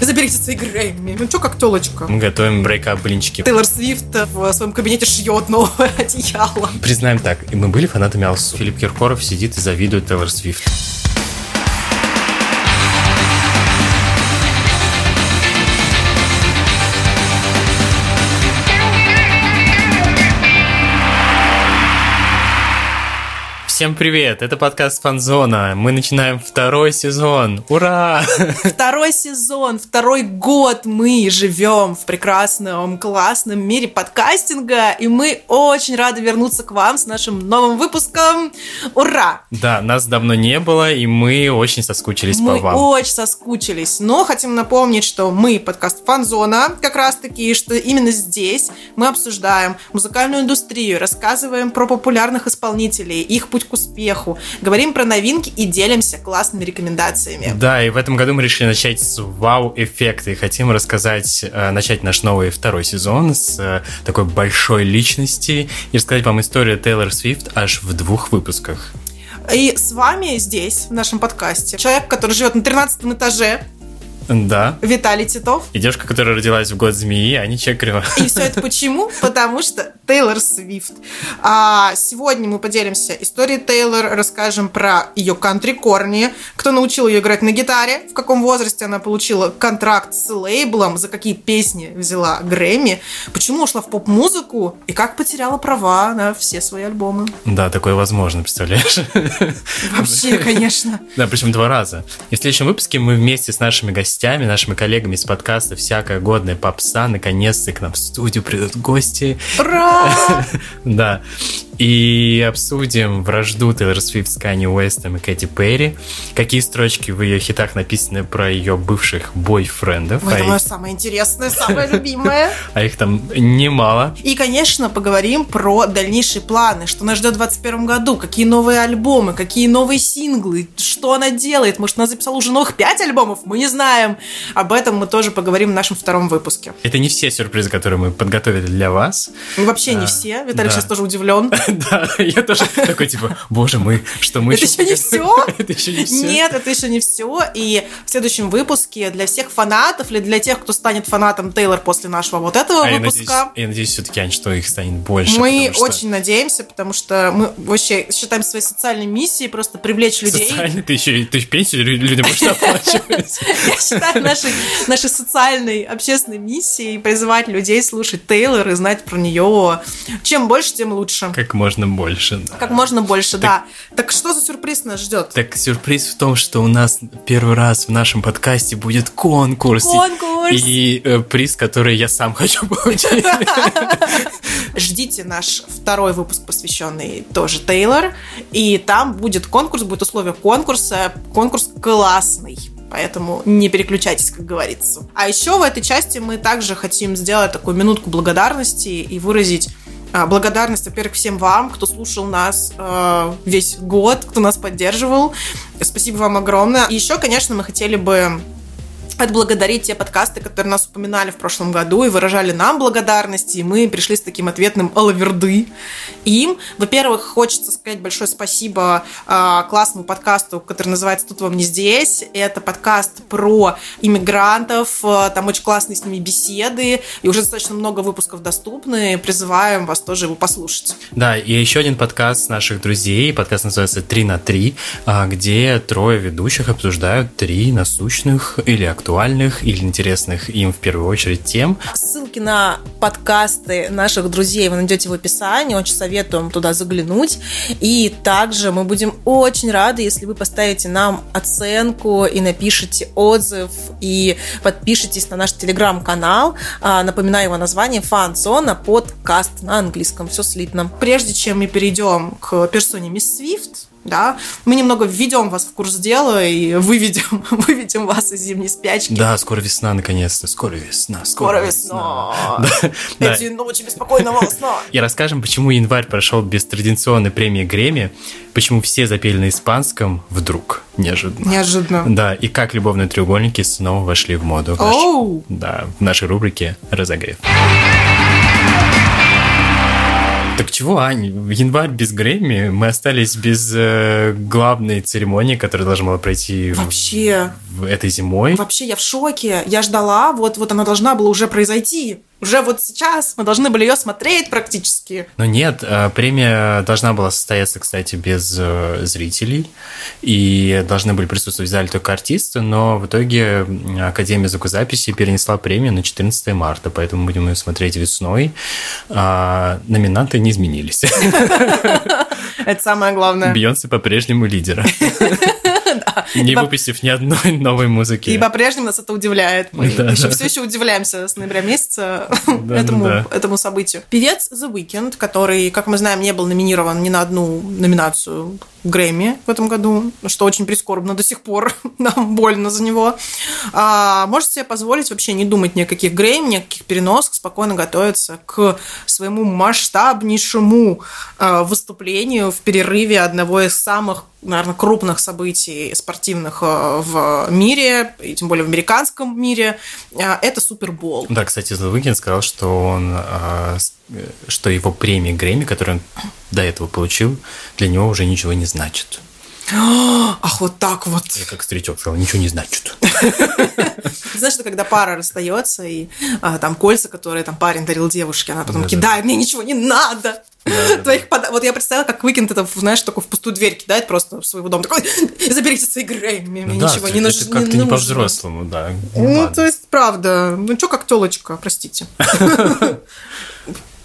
Заберите свои Грэмми. Ну что, как телочка? Мы готовим брейкап блинчики. Тейлор Свифт в своем кабинете шьет новое одеяло. Признаем так, мы были фанатами Алсу. Филипп Киркоров сидит и завидует Тейлор Свифт. Всем привет! Это подкаст Фанзона. Мы начинаем второй сезон. Ура! Второй сезон, второй год мы живем в прекрасном, классном мире подкастинга, и мы очень рады вернуться к вам с нашим новым выпуском. Ура! Да, нас давно не было, и мы очень соскучились мы по вам. Мы очень соскучились, но хотим напомнить, что мы подкаст Фанзона, как раз таки, что именно здесь мы обсуждаем музыкальную индустрию, рассказываем про популярных исполнителей, их путь к успеху, говорим про новинки и делимся классными рекомендациями. Да, и в этом году мы решили начать с вау-эффекта и хотим рассказать, э, начать наш новый второй сезон с э, такой большой личности и рассказать вам историю Тейлор Свифт аж в двух выпусках. И с вами здесь, в нашем подкасте, человек, который живет на 13 этаже, да. Виталий Титов. И девушка, которая родилась в год змеи, а не Чекрева. И все это почему? Потому что Тейлор Свифт. А сегодня мы поделимся историей Тейлор, расскажем про ее кантри-корни, кто научил ее играть на гитаре, в каком возрасте она получила контракт с лейблом, за какие песни взяла Грэмми, почему ушла в поп-музыку и как потеряла права на все свои альбомы. Да, такое возможно, представляешь? Вообще, конечно. Да, причем два раза. И в следующем выпуске мы вместе с нашими гостями гостями, нашими коллегами из подкаста «Всякая годная попса». Наконец-то к нам в студию придут гости. Ура! Да и обсудим вражду Тейлор Свифт с Канни Уэстом и Кэти Перри, какие строчки в ее хитах написаны про ее бывших бойфрендов. Ой, а это мое самое интересное, самое любимое. А их там немало. И, конечно, поговорим про дальнейшие планы, что нас ждет в 2021 году, какие новые альбомы, какие новые синглы, что она делает. Может, она записала уже новых пять альбомов, мы не знаем. Об этом мы тоже поговорим в нашем втором выпуске. Это не все сюрпризы, которые мы подготовили для вас. Вообще не а, все. Виталий сейчас тоже удивлен. Да, я тоже такой, типа, боже мой, что мы Это еще не все? Это еще не все? Нет, это еще не все. И в следующем выпуске для всех фанатов или для тех, кто станет фанатом Тейлор после нашего вот этого а выпуска. Я надеюсь, все-таки, Ань, что их станет больше. Мы очень надеемся, потому что мы вообще считаем своей социальной миссией просто привлечь людей. Социально? Ты еще ты пенсию людям будешь оплачивать? Я считаю нашей, нашей социальной, общественной миссией призывать людей слушать Тейлор и знать про нее. Чем больше, тем лучше. Как можно больше. Да. Как можно больше, так, да. Так что за сюрприз нас ждет? Так сюрприз в том, что у нас первый раз в нашем подкасте будет конкурс. Конкурс! И, и э, приз, который я сам хочу получить. Ждите наш второй выпуск, посвященный тоже Тейлор. И там будет конкурс, будет условие конкурса. Конкурс классный. Поэтому не переключайтесь, как говорится. А еще в этой части мы также хотим сделать такую минутку благодарности и выразить благодарность, во-первых, всем вам, кто слушал нас э, весь год, кто нас поддерживал. Спасибо вам огромное. И еще, конечно, мы хотели бы отблагодарить те подкасты, которые нас упоминали в прошлом году и выражали нам благодарности, и мы пришли с таким ответным алаверды им. Во-первых, хочется сказать большое спасибо э, классному подкасту, который называется «Тут вам не здесь». Это подкаст про иммигрантов, э, там очень классные с ними беседы, и уже достаточно много выпусков доступны, призываем вас тоже его послушать. Да, и еще один подкаст наших друзей, подкаст называется «Три на три», а, где трое ведущих обсуждают три насущных или актуальных актуальных или интересных им в первую очередь тем. Ссылки на подкасты наших друзей вы найдете в описании. Очень советуем туда заглянуть. И также мы будем очень рады, если вы поставите нам оценку и напишите отзыв и подпишитесь на наш телеграм-канал. А, напоминаю его название «Фан-зона подкаст» на английском. Все слитно. Прежде чем мы перейдем к персоне Мисс Свифт, да, мы немного введем вас в курс дела и выведем, выведем вас из зимней спячки. Да, скоро весна, наконец-то, скоро весна, скоро, скоро весна. весна. Да, Эти да. ночи беспокойного сна. И расскажем, почему январь прошел без традиционной премии Грэмми, почему все запели на испанском вдруг, неожиданно. Неожиданно. Да, и как любовные треугольники снова вошли в моду. Оу! Да, в нашей рубрике «Разогрев». Так чего, Ань, в январь без Грэмми мы остались без э, главной церемонии, которая должна была пройти Вообще. В, в этой зимой. Вообще, я в шоке. Я ждала, вот, вот она должна была уже произойти. Уже вот сейчас мы должны были ее смотреть практически. Но нет, э, премия должна была состояться, кстати, без э, зрителей. И должны были присутствовать в зале только артисты, но в итоге Академия звукозаписи перенесла премию на 14 марта, поэтому будем ее смотреть весной. А номинанты не изменились. Это самое главное. Бейонсе по-прежнему лидер. Не выпустив ни одной новой музыки. И по-прежнему нас это удивляет. Мы все еще удивляемся с ноября месяца этому, событию. Певец The Weeknd, который, как мы знаем, не был номинирован ни на одну номинацию Грэмми в этом году, что очень прискорбно до сих пор, нам больно за него. А, можете себе позволить вообще не думать ни о каких Грэмми, ни о каких переносах, спокойно готовиться к своему масштабнейшему а, выступлению в перерыве одного из самых наверное, крупных событий спортивных а, в мире, и тем более в американском мире, а, это Супербол. Да, кстати, Weeknd сказал, что он, а, что его премия Грэмми, которую он до этого получил, для него уже ничего не значит. Ах, вот так вот. Я как старичок сказал, ничего не значит. Знаешь, что когда пара расстается, и а, там кольца, которые там парень дарил девушке, она потом да, кидает, мне ничего не надо. Твоих. Под... Вот я представила, как Уикенд это, знаешь, такой в пустую дверь кидает просто в своего дома. Такой, заберите свои Грэмми, мне да, ничего не нужно. Как-то не, по-взрослому, да. Ну, то есть, правда. Ну, что как телочка, простите.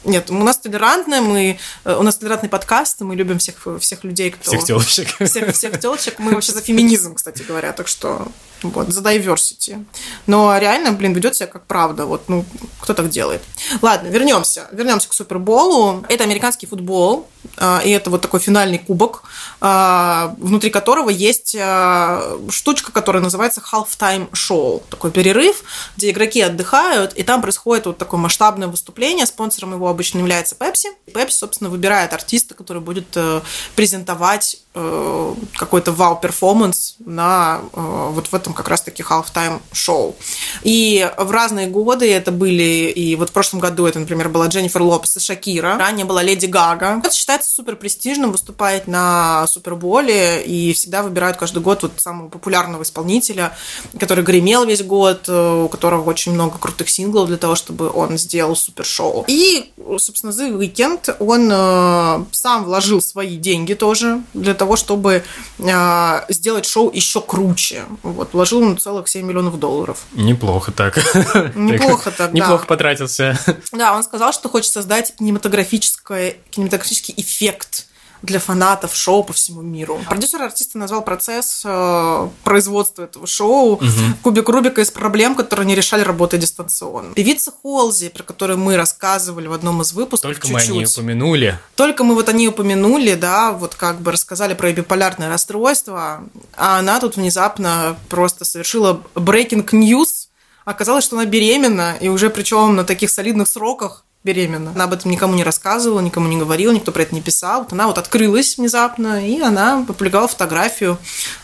Нет, у нас толерантная, мы, э, у нас толерантный подкаст, мы любим всех, всех людей, кто... Всех телочек. Всех, всех телочек. Мы вообще за феминизм, кстати говоря, так что вот, за diversity. Но реально, блин, ведет себя как правда. Вот, ну, кто так делает? Ладно, вернемся. Вернемся к Суперболу. Это американский футбол, а, и это вот такой финальный кубок, а, внутри которого есть а, штучка, которая называется halftime show. Такой перерыв, где игроки отдыхают, и там происходит вот такое масштабное выступление. Спонсором его обычно является Pepsi. Pepsi, собственно, выбирает артиста, который будет э, презентовать какой-то вау-перформанс на э, вот в этом как раз-таки halftime шоу. И в разные годы это были, и вот в прошлом году это, например, была Дженнифер Лопес и Шакира, ранее была Леди Гага. Это считается супер престижным выступать на Суперболе, и всегда выбирают каждый год вот самого популярного исполнителя, который гремел весь год, у которого очень много крутых синглов для того, чтобы он сделал супершоу. И, собственно, The Weeknd, он э, сам вложил свои деньги тоже для того, чтобы э, сделать шоу еще круче. Вот, вложил он целых 7 миллионов долларов. Неплохо так. Неплохо так, да. Неплохо потратился. Да, он сказал, что хочет создать кинематографический, кинематографический эффект для фанатов шоу по всему миру. Продюсер артиста назвал процесс э, производства этого шоу угу. кубик Рубика из проблем, которые не решали работая дистанционно. Певица Холзи, про которую мы рассказывали в одном из выпусков. Только чуть-чуть. мы о ней упомянули. Только мы вот о ней упомянули, да, вот как бы рассказали про биполярное расстройство, а она тут внезапно просто совершила breaking news. Оказалось, что она беременна, и уже причем на таких солидных сроках беременна. Она об этом никому не рассказывала, никому не говорила, никто про это не писал. Вот она вот открылась внезапно, и она опубликовала фотографию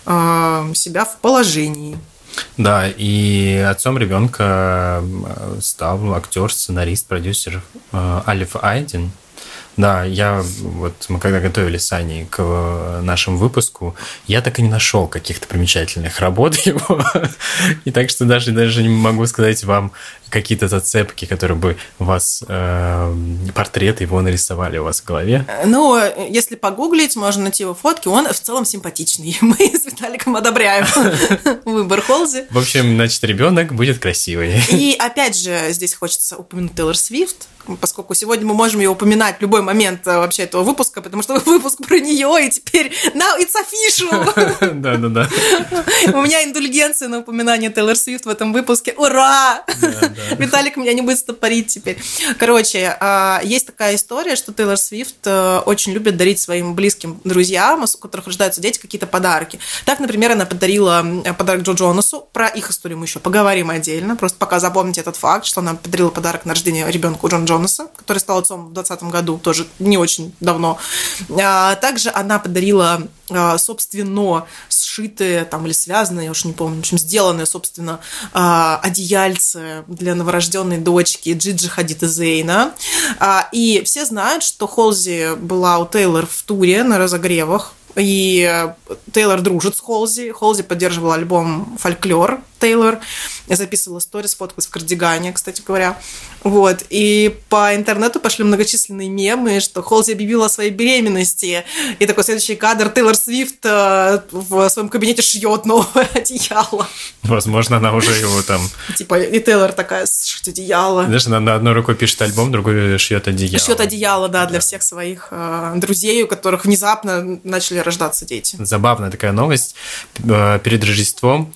э, себя в положении. Да, и отцом ребенка э, стал актер, сценарист, продюсер э, Алиф Айдин. Да, я вот мы когда готовились с Аней к э, нашему выпуску, я так и не нашел каких-то примечательных работ его. И так что даже, даже не могу сказать вам какие-то зацепки, которые бы вас, э, портрет его нарисовали у вас в голове. Ну, если погуглить, можно найти его фотки, он в целом симпатичный. Мы с Виталиком одобряем выбор Холзи. В общем, значит, ребенок будет красивый. И опять же, здесь хочется упомянуть Тейлор Свифт, поскольку сегодня мы можем ее упоминать в любой момент э, вообще этого выпуска, потому что выпуск про нее, и теперь now it's official! Да-да-да. У меня индульгенция на упоминание Тейлор Свифт в этом выпуске. Ура! Виталик меня не будет стопорить теперь. Короче, а, есть такая история, что Тейлор Свифт э, очень любит дарить своим близким друзьям, у которых рождаются дети, какие-то подарки. Так, например, она подарила подарок Джо Джонасу. Про их историю мы еще поговорим отдельно. Просто пока запомните этот факт, что она подарила подарок на рождение ребенку Джон Джонаса который стал отцом в 2020 году, тоже не очень давно. А, также она подарила собственно, сшитые там или связанные, я уж не помню, в общем, сделанные, собственно, а, одеяльцы для новорожденной дочки Джиджи Хадид и Зейна. А, и все знают, что Холзи была у Тейлор в туре на разогревах, и Тейлор дружит с Холзи. Холзи поддерживал альбом «Фольклор», Тейлор. Я записывала сторис, фотку в кардигане, кстати говоря. Вот. И по интернету пошли многочисленные мемы, что Холзи объявила о своей беременности. И такой следующий кадр Тейлор Свифт э, в своем кабинете шьет новое одеяло. Возможно, она уже его там... Типа, и Тейлор такая, сшить одеяло. Знаешь, она на одной рукой пишет альбом, другой шьет одеяло. Шьет одеяло, да, для всех своих э, друзей, у которых внезапно начали рождаться дети. Забавная такая новость. Э, перед Рождеством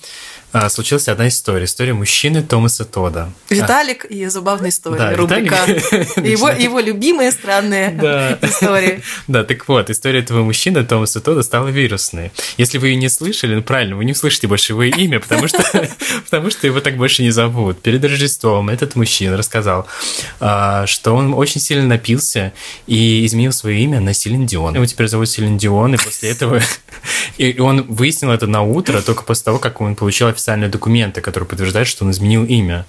случилась одна история. История мужчины Томаса Тода. Виталик и забавная история. Да, рубрика. Его, его любимые странные да. истории. Да, так вот, история этого мужчины Томаса Тода стала вирусной. Если вы ее не слышали, ну правильно, вы не услышите больше его имя, потому что, потому что его так больше не зовут. Перед Рождеством этот мужчина рассказал, а, что он очень сильно напился и изменил свое имя на Селин Дион. Его теперь зовут Селин Дион, и после этого и он выяснил это на утро только после того, как он получил официальный официальные документы, которые подтверждают, что он изменил имя.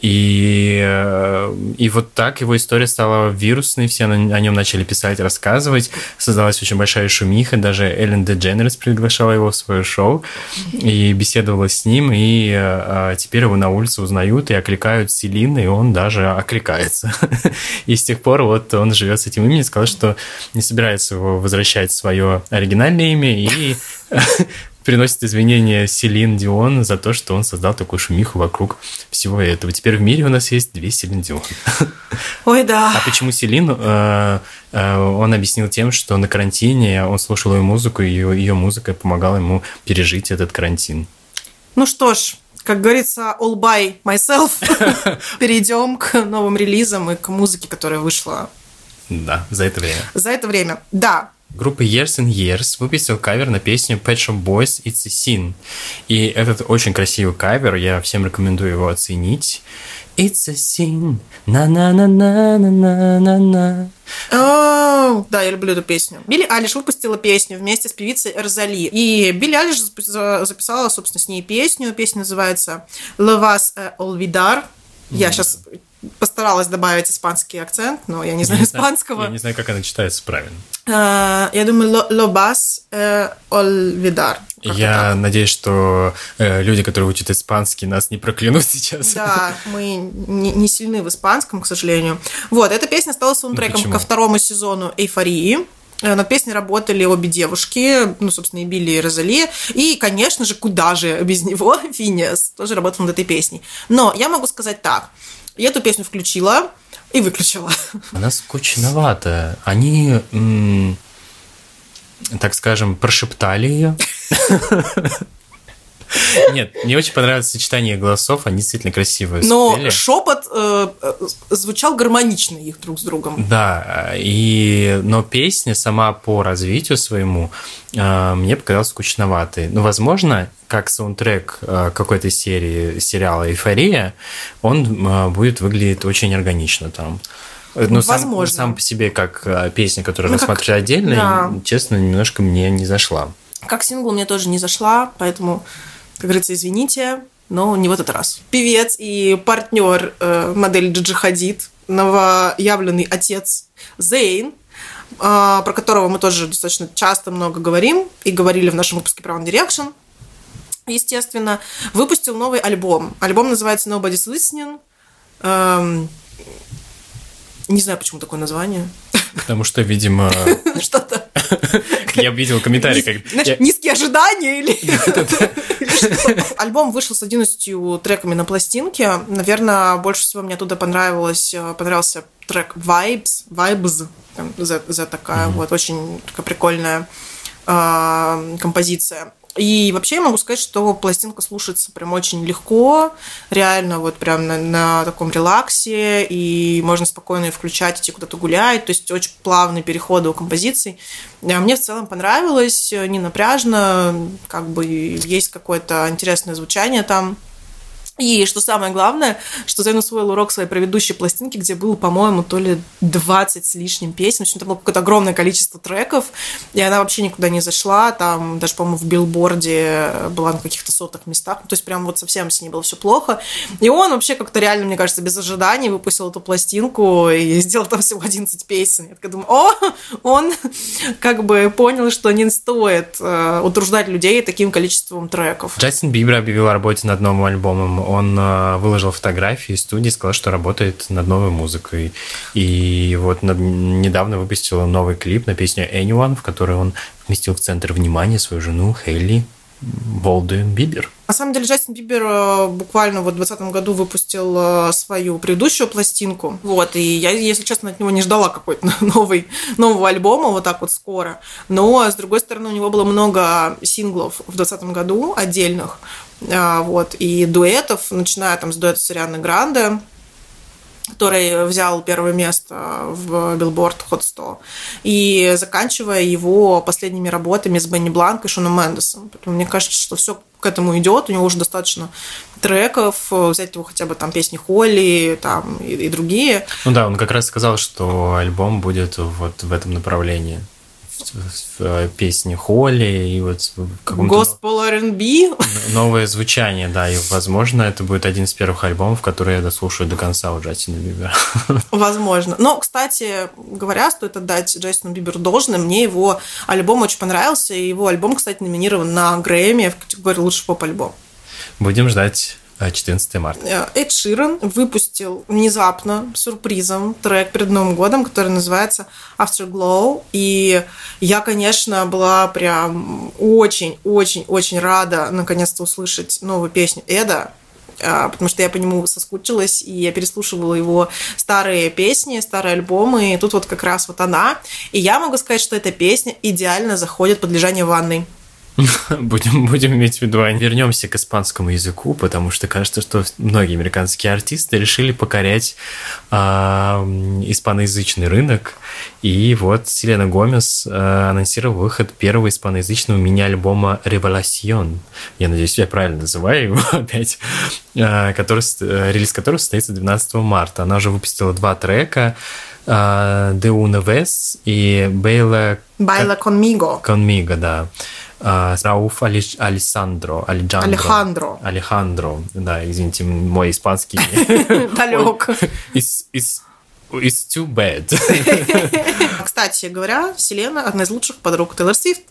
И, э, и вот так его история стала вирусной, все о нем начали писать, рассказывать. Создалась очень большая шумиха, даже Эллен Дедженерс приглашала его в свое шоу и беседовала с ним, и а теперь его на улице узнают и окликают Селин, и он даже окликается. И с тех пор вот он живет с этим именем, сказал, что не собирается его возвращать свое оригинальное имя, и приносит извинения Селин Дион за то, что он создал такую шумиху вокруг всего этого. Теперь в мире у нас есть две Селин Дион. Ой, да. А почему Селин? Э, э, он объяснил тем, что на карантине он слушал ее музыку, и ее, ее музыка помогала ему пережить этот карантин. Ну что ж, как говорится, all by myself. Перейдем к новым релизам и к музыке, которая вышла. Да, за это время. За это время, да. Группа Years and Years выпустил кавер на песню Pet Shop Boys It's a Sin. И этот очень красивый кавер, я всем рекомендую его оценить. It's a sin, на-на-на-на-на-на-на. Oh, да, я люблю эту песню. Билли Алиш выпустила песню вместе с певицей Эрзали. И Билли Алиш записала, собственно, с ней песню. Песня называется «Levas Olvidar». Я сейчас постаралась добавить испанский акцент, но я не знаю я испанского. я не знаю, как она читается правильно. Uh, я думаю, лобас э, олвидар. Я надеюсь, что э, люди, которые учат испанский, нас не проклянут сейчас. Да, мы не, не сильны в испанском, к сожалению. Вот, эта песня стала саундтреком ну, ко второму сезону «Эйфории». Э, над песней работали обе девушки, ну, собственно, и Билли, и Розали. И, конечно же, куда же без него Финиас тоже работал над этой песней. Но я могу сказать так – я эту песню включила и выключила. Она скучноватая. Они, так скажем, прошептали ее. Нет, мне очень понравилось сочетание голосов, они действительно красивые. Но спели. шепот э, звучал гармонично их друг с другом. Да, и но песня сама по развитию своему э, мне показалась скучноватой. Ну, возможно, как саундтрек э, какой-то серии сериала «Эйфория», он э, будет выглядеть очень органично там. Ну, сам, сам по себе, как э, песня, которую ну, рассматривали отдельно, да. честно, немножко мне не зашла. Как сингл мне тоже не зашла, поэтому как говорится, извините, но не в этот раз. Певец и партнер э, модели Джиджи Хадид, новоявленный отец Зейн, э, про которого мы тоже достаточно часто много говорим и говорили в нашем выпуске про One Direction, естественно, выпустил новый альбом. Альбом называется Nobody's Listening. Эм, не знаю, почему такое название. Потому что, видимо... Что-то... Я видел комментарий, как... Низкие ожидания или... Альбом вышел с 11 треками на пластинке. Наверное, больше всего мне оттуда понравилось, э, понравился трек Vibes, Vibes, за, за такая вот очень такая прикольная э, композиция. И вообще я могу сказать, что пластинка слушается прям очень легко, реально вот прям на, на таком релаксе, и можно спокойно ее включать, идти куда-то гулять, то есть очень плавные переходы у композиций. А мне в целом понравилось, не напряжно, как бы есть какое-то интересное звучание там. И что самое главное, что Зейн усвоил урок своей предыдущей пластинки, где было, по-моему, то ли 20 с лишним песен. В общем, там было какое-то огромное количество треков, и она вообще никуда не зашла. Там даже, по-моему, в билборде была на каких-то сотых местах. То есть прям вот совсем с ней было все плохо. И он вообще как-то реально, мне кажется, без ожиданий выпустил эту пластинку и сделал там всего 11 песен. Я такая думаю, о, он как бы понял, что не стоит э, утруждать людей таким количеством треков. Джастин Бибер объявил о работе над новым альбомом он э, выложил фотографии из студии, сказал, что работает над новой музыкой. И вот недавно выпустил новый клип на песню Anyone, в которой он вместил в центр внимания свою жену Хейли Болдуин Бибер. На самом деле, Джастин Бибер э, буквально вот в 2020 году выпустил э, свою предыдущую пластинку. Вот, и я, если честно, от него не ждала какой-то новый, нового альбома вот так вот скоро. Но, с другой стороны, у него было много синглов в 2020 году отдельных. А, вот, и дуэтов, начиная там с дуэта с Арианой Гранде, который взял первое место в Billboard Hot 100, и заканчивая его последними работами с Бенни Бланк и Шоном Мендесом. Поэтому мне кажется, что все к этому идет, у него уже достаточно треков, взять его хотя бы там песни Холли там, и, и другие. Ну да, он как раз сказал, что альбом будет вот в этом направлении в э, песне Холли и вот Госпол R&B. Новое звучание, да, и возможно это будет один из первых альбомов, который я дослушаю до конца у Джастина Бибера. Возможно. Но, кстати говоря, стоит отдать Джастину Биберу должное, мне его альбом очень понравился, и его альбом, кстати, номинирован на Грэмми в категории лучший поп-альбом. Будем ждать 14 марта. Э, Эд Ширен выпустил внезапно, сюрпризом, трек перед Новым годом, который называется Afterglow. И я, конечно, была прям очень-очень-очень рада наконец-то услышать новую песню Эда, э, потому что я по нему соскучилась, и я переслушивала его старые песни, старые альбомы, и тут вот как раз вот она. И я могу сказать, что эта песня идеально заходит под лежание в ванной. будем, будем иметь в виду. Вернемся к испанскому языку, потому что кажется, что многие американские артисты решили покорять э, испаноязычный рынок. И вот Селена Гомес э, анонсировала выход первого испаноязычного мини-альбома «Revelación». Я надеюсь, я правильно называю его опять. Э, который, э, релиз которого состоится 12 марта. Она уже выпустила два трека «De una vez» и «Baila...» «Baila conmigo». «Conmigo», да. Uh, Рауф Алиш, Александро, Алехандро. Алехандро, да, извините, мой испанский. Далек. It's too bad. Кстати говоря, Селена одна из лучших подруг Тейлор Свифт.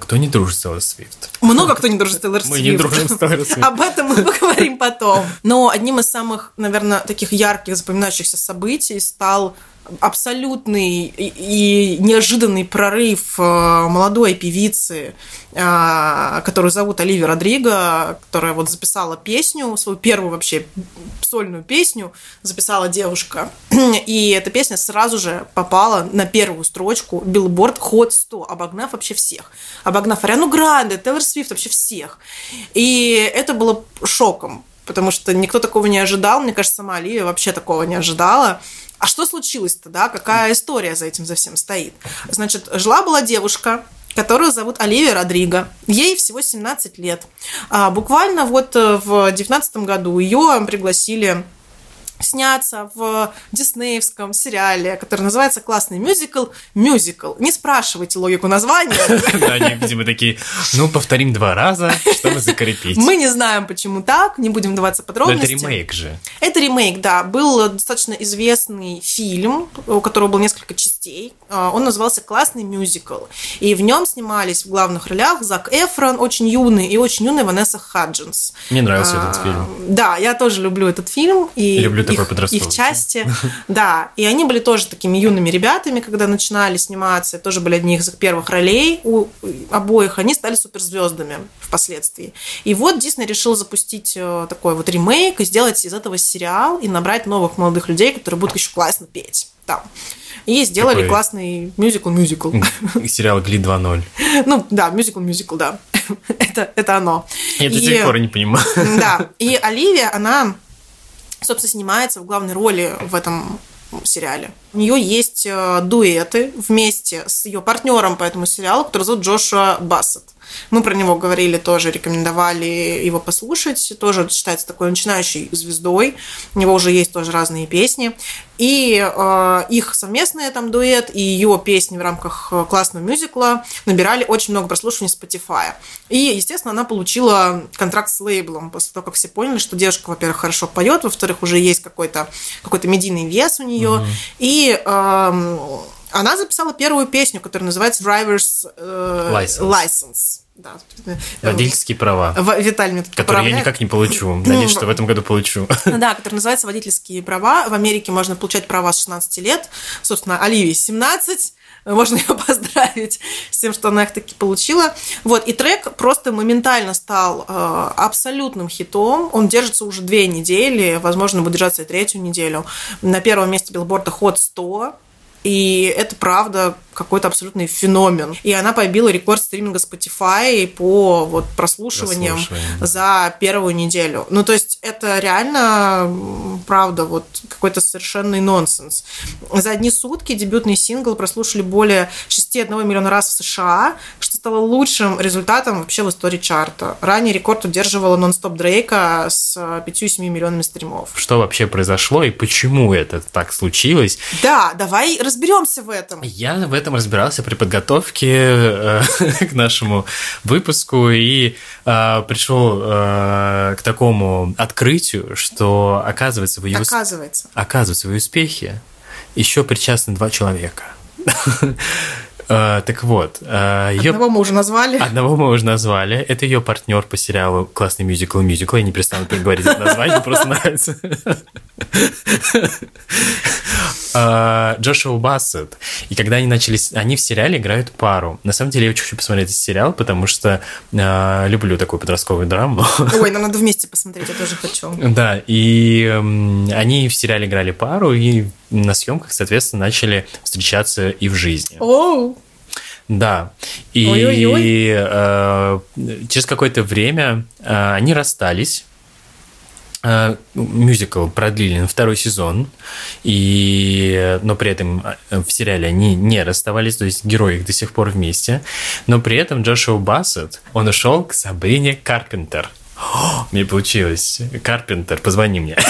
Кто не дружит с Тейлор Свифт? Много кто не дружит с Тейлор Свифт. Мы не дружим с Тейлор Свифт. Об этом мы поговорим потом. Но одним из самых, наверное, таких ярких, запоминающихся событий стал абсолютный и неожиданный прорыв э, молодой певицы, э, которую зовут Оливия Родриго, которая вот записала песню, свою первую вообще сольную песню записала девушка. И эта песня сразу же попала на первую строчку Billboard Hot 100, обогнав вообще всех. Обогнав Ариану Гранде, Тейлор Свифт, вообще всех. И это было шоком, потому что никто такого не ожидал. Мне кажется, сама Оливия вообще такого не ожидала. А что случилось-то, да? Какая история за этим за всем стоит? Значит, жила-была девушка, которую зовут Оливия Родриго. Ей всего 17 лет. А, буквально вот э, в 2019 году ее пригласили сняться в диснеевском сериале, который называется «Классный мюзикл». Мюзикл. Не спрашивайте логику названия. Да, они, видимо, такие, ну, повторим два раза, чтобы закрепить. Мы не знаем, почему так, не будем вдаваться в подробности. это ремейк же. Это ремейк, да. Был достаточно известный фильм, у которого было несколько частей. А, он назывался «Классный мюзикл». И в нем снимались в главных ролях Зак Эфрон, очень юный, и очень юная Ванесса Хаджинс. Мне нравился этот а, фильм. Да, я тоже люблю этот фильм. И люблю такой их, подростковый. их части. Да, и они были тоже такими юными ребятами, когда начинали сниматься, тоже были одни из первых ролей у обоих, они стали суперзвездами впоследствии. И вот Дисней решил запустить э, такой вот ремейк и сделать из этого сериал и набрать новых молодых людей, которые будут еще классно петь там. И сделали Такой... классный мюзикл-мюзикл. Сериал Гли 2.0. Ну, да, мюзикл-мюзикл, да. это, это оно. Я до сих пор не понимаю. да, и Оливия, она собственно, снимается в главной роли в этом сериале. У нее есть э, дуэты вместе с ее партнером по этому сериалу, который зовут Джошуа Бассет. Мы про него говорили тоже, рекомендовали его послушать. Тоже считается такой начинающей звездой. У него уже есть тоже разные песни. И э, их совместный там дуэт и ее песни в рамках э, классного мюзикла набирали очень много прослушиваний Spotify. И, естественно, она получила контракт с лейблом после того, как все поняли, что девушка, во-первых, хорошо поет, во-вторых, уже есть какой-то какой медийный вес у нее. Угу. И э, она записала первую песню, которая называется Driver's э, License. License. Да. Водительские права. Виталий мне тут Которые я никак не получу. Надеюсь, что в этом году получу. Да, который называется водительские права. В Америке можно получать права с 16 лет. Собственно, Оливии 17 можно ее поздравить с тем, что она их таки получила. Вот, и трек просто моментально стал э, абсолютным хитом. Он держится уже две недели, возможно, будет держаться и третью неделю. На первом месте билборда Hot 100 и это правда какой-то абсолютный феномен. И она побила рекорд стриминга Spotify по вот прослушиваниям за первую неделю. Ну, то есть это реально, правда, вот какой-то совершенный нонсенс. За одни сутки дебютный сингл прослушали более 6,1 миллиона раз в США, что стало лучшим результатом вообще в истории чарта. Ранее рекорд удерживала нон-стоп Дрейка с 5-7 миллионами стримов. Что вообще произошло и почему это так случилось? Да, давай разберемся в этом. Я в этом разбирался при подготовке э, к нашему выпуску и э, пришел э, к такому открытию, что оказывается в ее оказывается, оказывается в ее успехе еще причастны два человека. Uh, так вот, uh, ее... одного мы уже назвали. Одного мы уже назвали. Это ее партнер по сериалу Классный мюзикл мюзикл. Я не перестану говорить это название, просто нравится. А, Джошуа Бассет. И когда они начали... Они в сериале играют пару. На самом деле, я очень хочу посмотреть этот сериал, потому что э, люблю такую подростковую драму. Ой, нам надо вместе посмотреть, я тоже хочу. Да, и э, они в сериале играли пару, и на съемках, соответственно, начали встречаться и в жизни. Оу! Да. И Э, через какое-то время э, они расстались Э, мюзикл продлили на второй сезон, и, но при этом э, в сериале они не расставались, то есть герои их до сих пор вместе, но при этом Джошуа Бассет, он ушел к Сабрине Карпентер. О, мне получилось. Карпентер, позвони мне.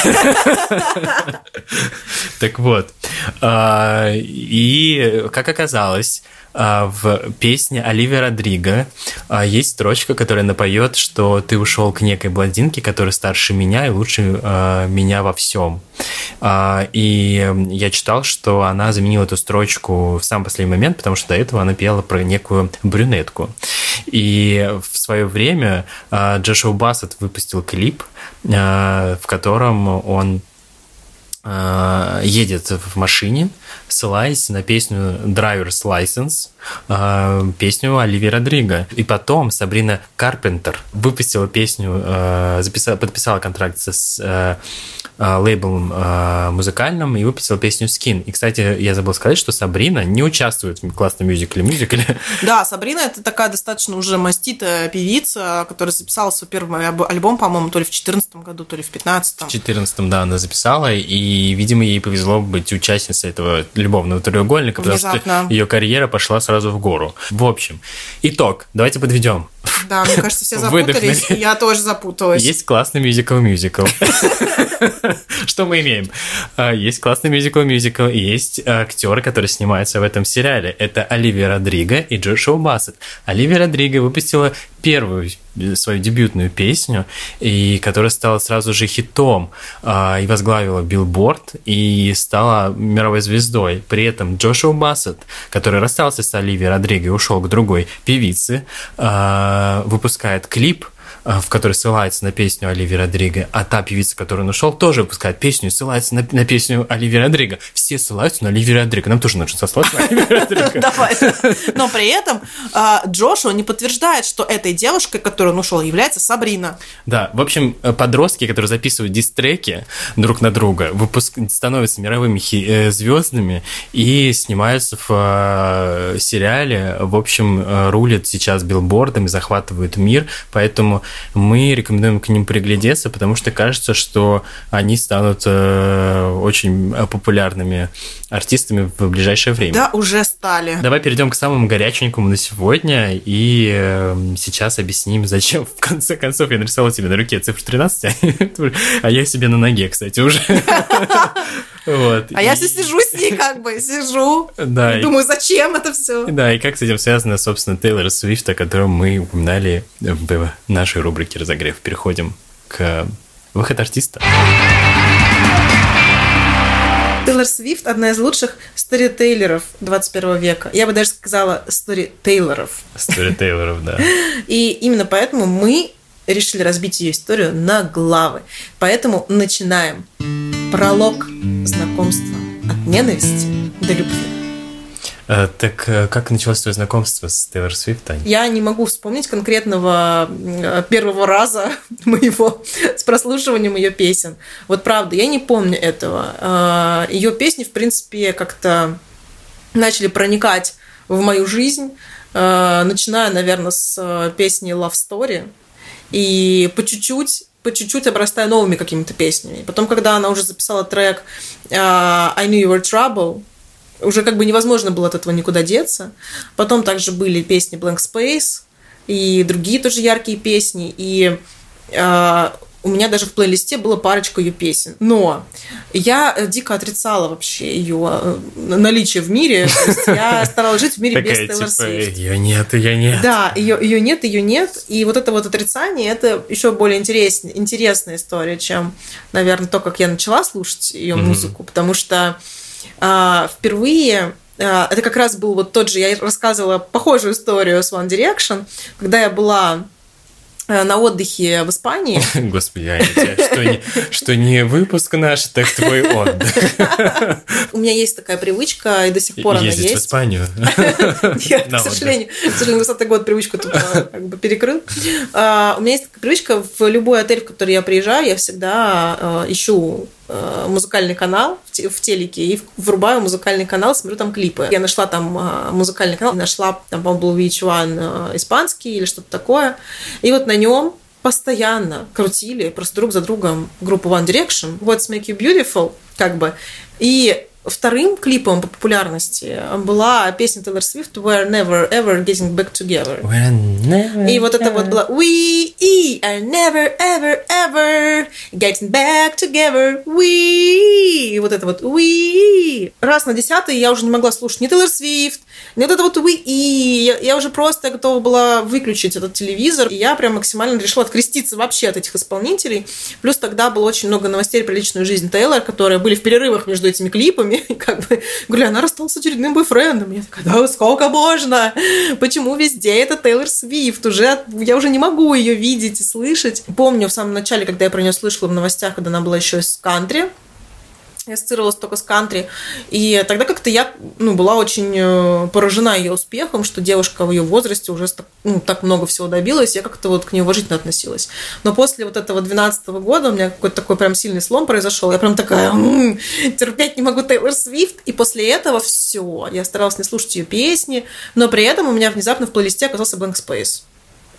Так вот. А, и, как оказалось, в песне Оливия Родриго а, есть строчка, которая напоет, что ты ушел к некой блондинке, которая старше меня и лучше а, меня во всем. И я читал, что она заменила эту строчку в самый последний момент, потому что до этого она пела про некую брюнетку. И в свое время Джошуа Бассет выпустил клип, в котором он едет в машине, ссылаясь на песню Driver's License, э, песню Оливии Родриго. И потом Сабрина Карпентер выпустила песню, э, записала, подписала контракт с э, лейблом музыкальным и выпустила песню Skin. И, кстати, я забыл сказать, что Сабрина не участвует в классном мюзикле мюзикле. Да, Сабрина это такая достаточно уже маститая певица, которая записала свой первый альбом, по-моему, то ли в 2014 году, то ли в 2015. В 2014, да, она записала, и, видимо, ей повезло быть участницей этого любовного треугольника, потому Внезапно. что ее карьера пошла сразу в гору. В общем, итог. Давайте подведем. Да, мне кажется, все запутались. Я тоже запуталась. Есть классный мюзикл-мюзикл. Что мы имеем? А, есть классный мюзикл-мюзикл, и есть актеры, которые снимаются в этом сериале. Это Оливия Родриго и Джошуа Бассет. Оливия Родриго выпустила первую свою дебютную песню, и которая стала сразу же хитом а, и возглавила билборд и стала мировой звездой. При этом Джошуа Бассет, который расстался с Оливией Родриго и ушел к другой певице, а, выпускает клип Э, в которой ссылается на песню Оливии Родриго, а та певица, которую он ушел, тоже выпускает песню и ссылается на, на песню Оливии Родриго. Все ссылаются на Оливию Родриго. Нам тоже нужно сослаться на Оливию Родриго. Давай. Но при этом э, Джошуа не подтверждает, что этой девушкой, которую он ушел, является Сабрина. Да, в общем, э, подростки, которые записывают дистреки друг на друга, выпуск... становятся мировыми звездами и снимаются в сериале, в общем, рулят сейчас билбордами, захватывают мир, поэтому мы рекомендуем к ним приглядеться, потому что кажется, что они станут э, очень популярными артистами в ближайшее время. Да, уже стали. Давай перейдем к самому горяченькому на сегодня и э, сейчас объясним, зачем в конце концов я нарисовал тебе на руке цифру 13, а я себе на ноге, кстати, уже. Вот. А и... я все сижу с ней, как бы, сижу. Да. И думаю, зачем это все? Да, и как с этим связано, собственно, Тейлор Свифт, о котором мы упоминали в нашей рубрике «Разогрев». Переходим к выход артиста. Тейлор Свифт одна из лучших сторитейлеров 21 века. Я бы даже сказала сторитейлеров. Сторитейлеров, да. И именно поэтому мы решили разбить ее историю на главы. Поэтому начинаем. Пролог знакомства от ненависти до любви. А, так э, как началось твое знакомство с Тейлор Свифт, Тань? Я не могу вспомнить конкретного э, первого раза моего с прослушиванием ее песен. Вот правда, я не помню этого. Ее песни, в принципе, как-то начали проникать в мою жизнь, начиная, наверное, с песни Love Story. И по чуть-чуть по чуть-чуть обрастая новыми какими-то песнями. Потом, когда она уже записала трек I Knew You Were Trouble, уже как бы невозможно было от этого никуда деться. Потом также были песни Blank Space и другие тоже яркие песни. И э, у меня даже в плейлисте было парочка ее песен. Но я дико отрицала вообще ее э, наличие в мире. я старалась жить в мире без Тейлор типа, Свифт. Ее нет, ее нет. Да, ее, ее нет, ее нет. И вот это вот отрицание, это еще более интерес, интересная история, чем, наверное, то, как я начала слушать ее музыку. Потому что а, впервые а, это как раз был вот тот же, я рассказывала похожую историю с One Direction, когда я была Э, на отдыхе в Испании. Господи, Аня, что не, что не выпуск наш, так твой отдых. У меня есть такая привычка, и до сих пор Ездить она есть. в Испанию? Нет, к сожалению, к сожалению, 20 год привычку э, как бы перекрыл. А, у меня есть такая привычка, в любой отель, в который я приезжаю, я всегда э, ищу Э, музыкальный канал в телеке и врубаю музыкальный канал, смотрю там клипы. Я нашла там э, музыкальный канал, нашла там, по-моему, был VH1 э, испанский или что-то такое. И вот на нем постоянно крутили просто друг за другом группу One Direction, What's Make You Beautiful, как бы. И Вторым клипом по популярности была песня Taylor Swift We're Never Ever Getting Back Together. Never, И вот это вот было We are never ever ever getting back together. We. И вот это вот We. Раз на десятый я уже не могла слушать ни Taylor Swift, ни вот это вот We. Я, я уже просто готова была выключить этот телевизор. И я прям максимально решила откреститься вообще от этих исполнителей. Плюс тогда было очень много новостей про личную жизнь Тейлор, которые были в перерывах между этими клипами и как бы, говорю, она рассталась с очередным бойфрендом. Я такая, да сколько можно? Почему везде это Тейлор Свифт? Уже, я уже не могу ее видеть и слышать. Помню в самом начале, когда я про нее слышала в новостях, когда она была еще из кантри, я ассоциировалась только с кантри. И тогда как-то я ну, была очень э, поражена ее успехом, что девушка в ее возрасте уже ну, так много всего добилась. Я как-то вот к ней уважительно относилась. Но после вот этого 12 года у меня какой-то такой прям сильный слом произошел. Я прям такая, м-м, терпеть не могу Тейлор Свифт. И после этого все. Я старалась не слушать ее песни, но при этом у меня внезапно в плейлисте оказался Blank Space.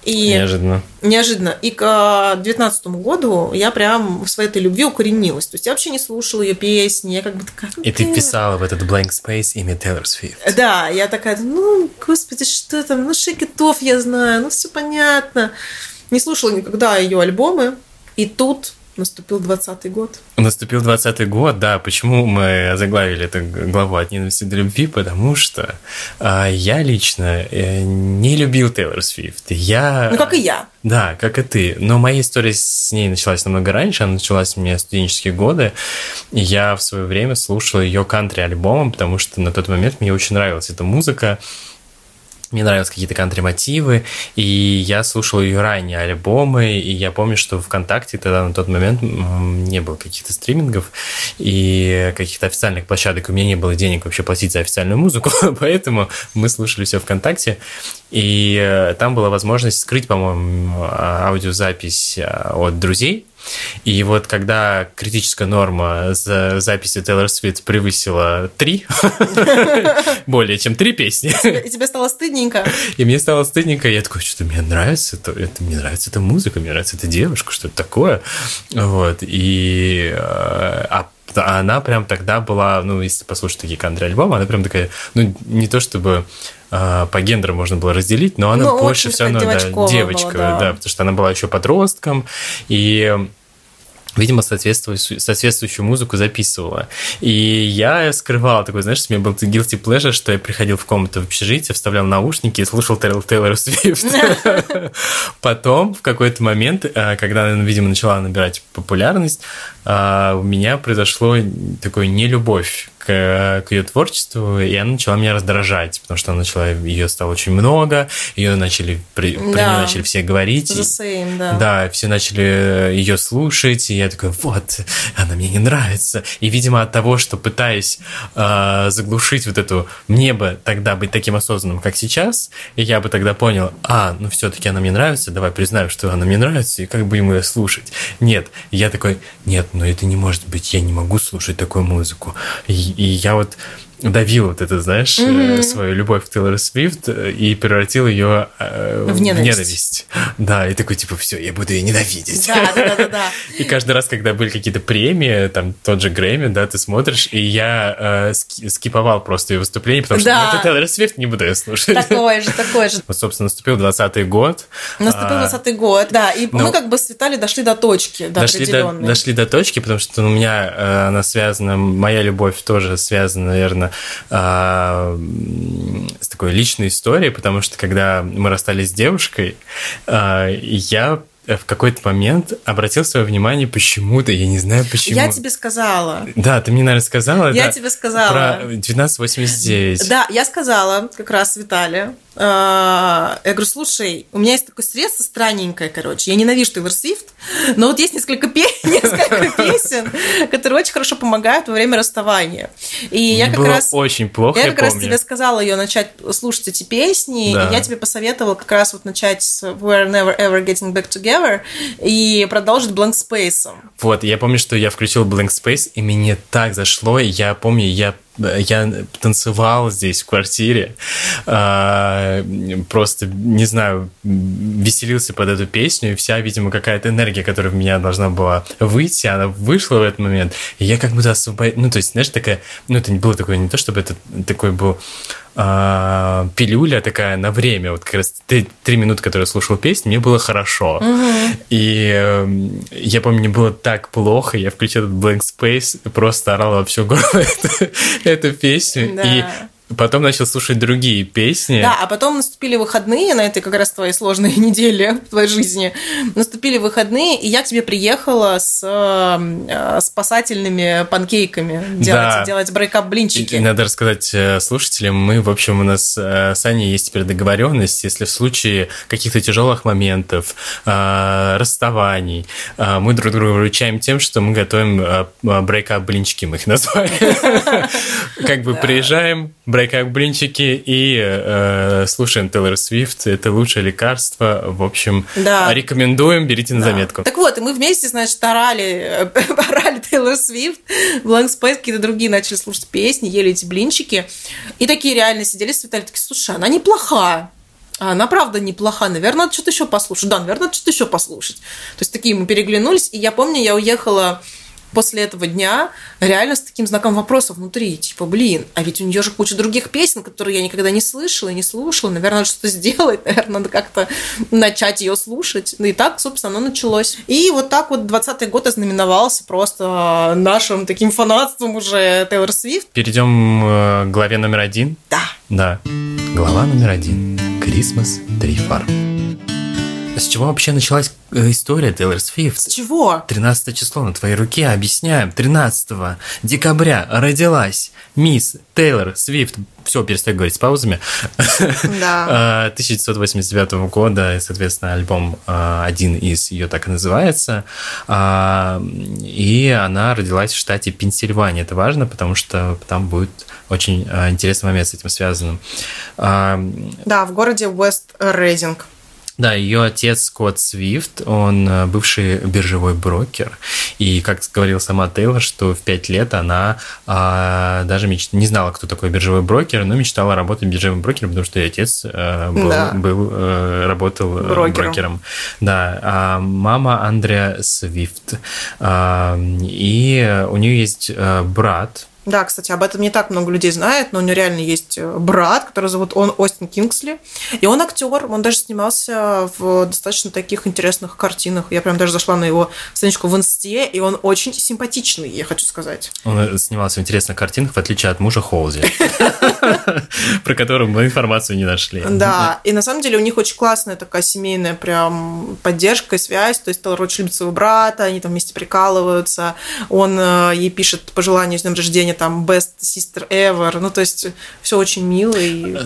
И неожиданно. Неожиданно. И к 2019 году я прям в своей этой любви укоренилась. То есть я вообще не слушала ее песни. Я как бы такая... И ты писала в этот blank space имя Тейлор Свифт. Да, я такая, ну, господи, что там, ну, шикетов я знаю, ну, все понятно. Не слушала никогда ее альбомы. И тут Наступил 20 год. Наступил 20 год, да. Почему мы заглавили эту главу от ненависти до любви? Потому что э, я лично э, не любил Тейлор Свифт. Я... Ну, как и я. Да, как и ты. Но моя история с ней началась намного раньше. Она началась у меня в студенческие годы. Я в свое время слушал ее кантри-альбомом, потому что на тот момент мне очень нравилась эта музыка мне нравились какие-то кантри-мотивы, и я слушал ее ранние альбомы, и я помню, что ВКонтакте тогда на тот момент не было каких-то стримингов и каких-то официальных площадок, у меня не было денег вообще платить за официальную музыку, поэтому мы слушали все ВКонтакте, и э, там была возможность скрыть, по-моему, а, аудиозапись а, от друзей, И вот когда критическая норма за записи Тейлор Свифт превысила три, более чем три песни. И тебе стало стыдненько. И мне стало стыдненько, я такой, что мне нравится, это, это, мне нравится эта музыка, мне нравится эта девушка, что это такое. Вот, и... Э, а она прям тогда была, ну, если послушать такие кантри-альбомы, она прям такая, ну, не то чтобы э, по гендеру можно было разделить, но она ну, больше все равно, да, девочка, была, да. да, потому что она была еще подростком, и видимо, соответствующую, соответствующую музыку записывала. И я скрывал такой, знаешь, у меня был guilty pleasure, что я приходил в комнату в общежитие, вставлял наушники и слушал Тейлор, Тейлор Свифт. Потом, в какой-то момент, э, когда она, видимо, начала набирать популярность, э, у меня произошло такое нелюбовь к, к ее творчеству, и она начала меня раздражать, потому что она начала, ее стало очень много, ее начали, при, да. про нее начали все говорить. The same, да. Да, все начали ее слушать, и я такой, вот, она мне не нравится. И, видимо, от того, что пытаюсь э, заглушить вот эту мне бы тогда быть таким осознанным, как сейчас, и я бы тогда понял, а, ну все-таки она мне нравится, давай признаю, что она мне нравится, и как будем ее слушать. Нет, я такой, нет, но это не может быть, я не могу слушать такую музыку. И, и я вот давил вот это, знаешь, mm-hmm. свою любовь к Тейлор Свифт э, и превратил ее э, в, ненависть. в ненависть. Да, и такой, типа, все, я буду ее ненавидеть. Да, да, да, да. И каждый раз, когда были какие-то премии, там тот же Грэмми, да, ты смотришь, и я э, скиповал просто ее выступление, потому что да. ну, это Тейлор Свифт, не буду ее слушать. Такое же, такое же. Вот, собственно, наступил 20-й год. Наступил 20-й год, да, и Но... мы как бы с Виталий дошли до точки, до дошли до, дошли до точки, потому что у меня э, она связана, моя любовь тоже связана, наверное, а, с такой личной историей, потому что когда мы расстались с девушкой, а, я в какой-то момент обратил свое внимание почему-то, я не знаю почему. Я тебе сказала. Да, ты мне, наверное, сказала. Я да, тебе сказала. Про 1989. Да, я сказала как раз Виталию. А, я говорю, слушай, у меня есть такое средство странненькое, короче. Я ненавижу Тейлор Свифт, но вот есть несколько, пе- несколько песен, которые очень хорошо помогают во время расставания. И я как было раз... очень плохо, я, я как помню. раз тебе сказала ее начать слушать эти песни, да. и я тебе посоветовала как раз вот начать с We're Never Ever Getting Back Together и продолжить Blank Space. Вот, я помню, что я включил Blank Space, и мне так зашло, и я помню, я я танцевал здесь в квартире, а, просто, не знаю, веселился под эту песню, и вся, видимо, какая-то энергия, которая в меня должна была выйти, она вышла в этот момент, и я как будто освободил, ну, то есть, знаешь, такая, ну, это не было такое, не то, чтобы это такой был а, пилюля такая на время, вот как раз три, три минуты, которые я слушал песню, мне было хорошо. Угу. И э, я помню, мне было так плохо, я включил этот Blank Space, просто орал во всю горло эту, эту песню. Да. И Потом начал слушать другие песни. Да, а потом наступили выходные на этой как раз твоей сложной неделе в твоей жизни. Наступили выходные, и я к тебе приехала с э, спасательными панкейками делать, да. делать брейкап-блинчики. надо рассказать э, слушателям, мы, в общем, у нас э, с Аней есть теперь договоренность, если в случае каких-то тяжелых моментов, расставаний, мы друг друга выручаем тем, что мы готовим брейкап-блинчики, мы их назвали. Как бы приезжаем, брейкап блинчики и э, слушаем Тейлор Свифт. Это лучшее лекарство. В общем, да. рекомендуем, берите на да. заметку. Так вот, и мы вместе, значит, орали, орали Тейлор Свифт, Blank Space, какие-то другие начали слушать песни, ели эти блинчики. И такие реально сидели с Виталием, такие, слушай, она неплоха. Она правда неплоха, наверное, надо что-то еще послушать. Да, наверное, надо что-то еще послушать. То есть такие мы переглянулись, и я помню, я уехала после этого дня реально с таким знаком вопроса внутри, типа, блин, а ведь у нее же куча других песен, которые я никогда не слышала и не слушала, наверное, надо что-то сделать, наверное, надо как-то начать ее слушать. Ну и так, собственно, оно началось. И вот так вот 20 год ознаменовался просто нашим таким фанатством уже Тейлор Свифт. Перейдем э, к главе номер один. Да. Да. Глава номер один. Christmas Tree Farm. С чего вообще началась э, история Тейлор Свифт? С чего? 13 число на твоей руке, объясняем. 13 декабря родилась мисс Тейлор Свифт. Все, перестаю говорить с паузами. Да. 1989 а, года, соответственно, альбом а, один из ее так и называется. А, и она родилась в штате Пенсильвания. Это важно, потому что там будет очень интересный момент с этим связанным. Да, в городе Уэст Рейдинг. Да, ее отец Скотт Свифт, он э, бывший биржевой брокер. И, как говорил сама Тейлор, что в пять лет она а, даже меч... не знала, кто такой биржевой брокер, но мечтала работать биржевым брокером, потому что ее отец а, был, да. был а, работал брокером. брокером. Да, а мама Андреа Свифт. А, и у нее есть брат, да, кстати, об этом не так много людей знает, но у него реально есть э, брат, который зовут он Остин Кингсли. И он актер, он даже снимался в достаточно таких интересных картинах. Я прям даже зашла на его страничку в инсте, и он очень симпатичный, я хочу сказать. Он э, снимался в интересных картинах, в отличие от мужа Холзи, про которого мы информацию не нашли. Да, и на самом деле у них очень классная такая семейная прям поддержка и связь. То есть очень любит своего брата, они там вместе прикалываются. Он э, ей пишет пожелания с днем рождения песни, там Best Sister Ever, ну то есть все очень мило. И...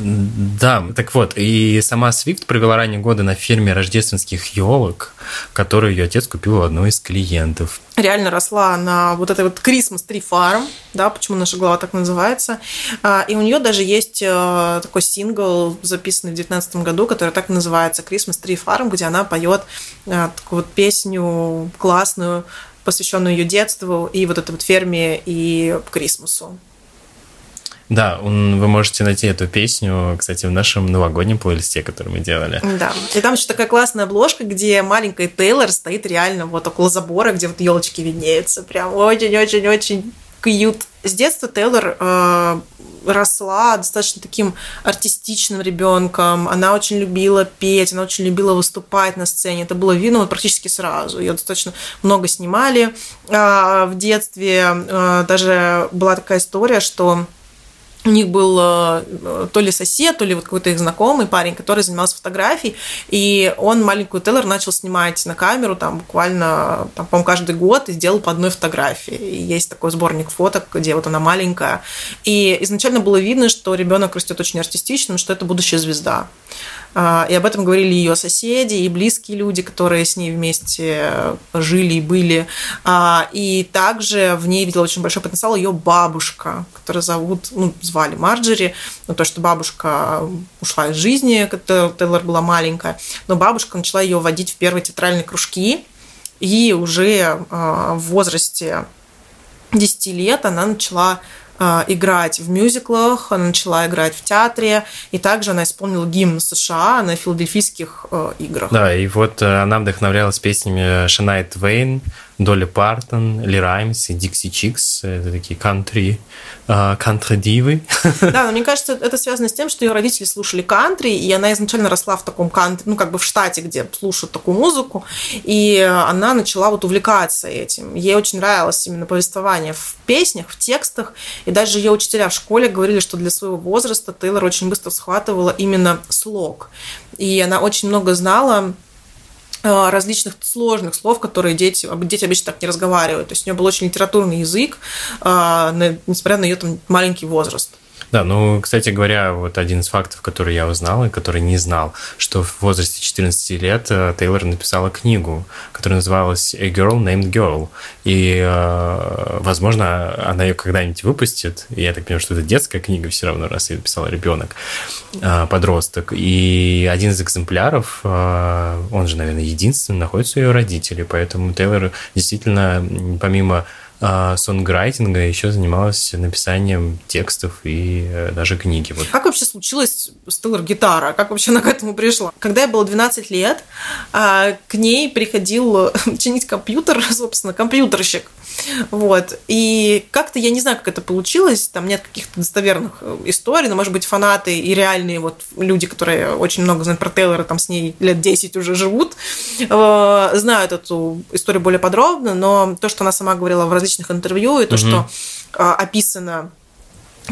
Да, так вот, и сама Свифт провела ранние годы на фирме рождественских елок, которую ее отец купил у одной из клиентов. Реально росла на вот этой вот Christmas Tree Farm, да, почему наша глава так называется. А, и у нее даже есть э, такой сингл, записанный в 2019 году, который так называется Christmas Tree Farm, где она поет э, такую вот песню классную посвященную ее детству и вот этой вот ферме и Крисмусу. Да, он, вы можете найти эту песню, кстати, в нашем новогоднем плейлисте, который мы делали. Да. И там еще такая классная обложка, где маленькая Тейлор стоит реально вот около забора, где вот елочки виднеются. Прям очень-очень-очень кьют. С детства Тейлор э, росла достаточно таким артистичным ребенком. Она очень любила петь, она очень любила выступать на сцене. Это было видно вот практически сразу. Ее достаточно много снимали э, в детстве. Э, даже была такая история, что у них был э, то ли сосед, то ли вот какой-то их знакомый парень, который занимался фотографией, и он маленькую Тейлор начал снимать на камеру там буквально, там, по-моему, каждый год и сделал по одной фотографии. И есть такой сборник фоток, где вот она маленькая. И изначально было видно, что ребенок растет очень артистичным, что это будущая звезда. А, и об этом говорили ее соседи и близкие люди, которые с ней вместе жили и были. А, и также в ней видела очень большой потенциал ее бабушка, которую зовут, ну, звали Марджери. Ну, то, что бабушка ушла из жизни, когда Тейлор была маленькая. Но бабушка начала ее вводить в первые театральные кружки. И уже а, в возрасте 10 лет она начала играть в мюзиклах, она начала играть в театре, и также она исполнила гимн США на филадельфийских э, играх. Да, и вот э, она вдохновлялась песнями Шанай Твейн, Долли Партон, Ли Раймс и Дикси Чикс. Это такие кантри, а, кантри-дивы. Да, но мне кажется, это связано с тем, что ее родители слушали кантри, и она изначально росла в таком кантри, ну, как бы в штате, где слушают такую музыку, и она начала вот увлекаться этим. Ей очень нравилось именно повествование в песнях, в текстах, и даже ее учителя в школе говорили, что для своего возраста Тейлор очень быстро схватывала именно слог. И она очень много знала различных сложных слов, которые дети, дети обычно так не разговаривают. То есть у нее был очень литературный язык, э, несмотря на ее там маленький возраст. Да, ну, кстати говоря, вот один из фактов, который я узнал и который не знал, что в возрасте 14 лет э, Тейлор написала книгу, которая называлась A Girl Named Girl. И, э, возможно, она ее когда-нибудь выпустит. И я так понимаю, что это детская книга все равно, раз ее написал ребенок, э, подросток. И один из экземпляров, он же, наверное, единственный, находится у ее родителей. Поэтому Тейлор действительно, помимо сонграйтинга, еще занималась написанием текстов и э, даже книги. Вот. Как вообще случилось с Тейлор гитара? Как вообще она к этому пришла? Когда ей было 12 лет, а, к ней приходил чинить компьютер, собственно, компьютерщик. Вот. И как-то я не знаю, как это получилось, там нет каких-то достоверных э, историй, но, может быть, фанаты и реальные вот люди, которые очень много знают про Тейлора, там с ней лет 10 уже живут, э, знают эту историю более подробно, но то, что она сама говорила в различных интервью, и то, угу. что э, описано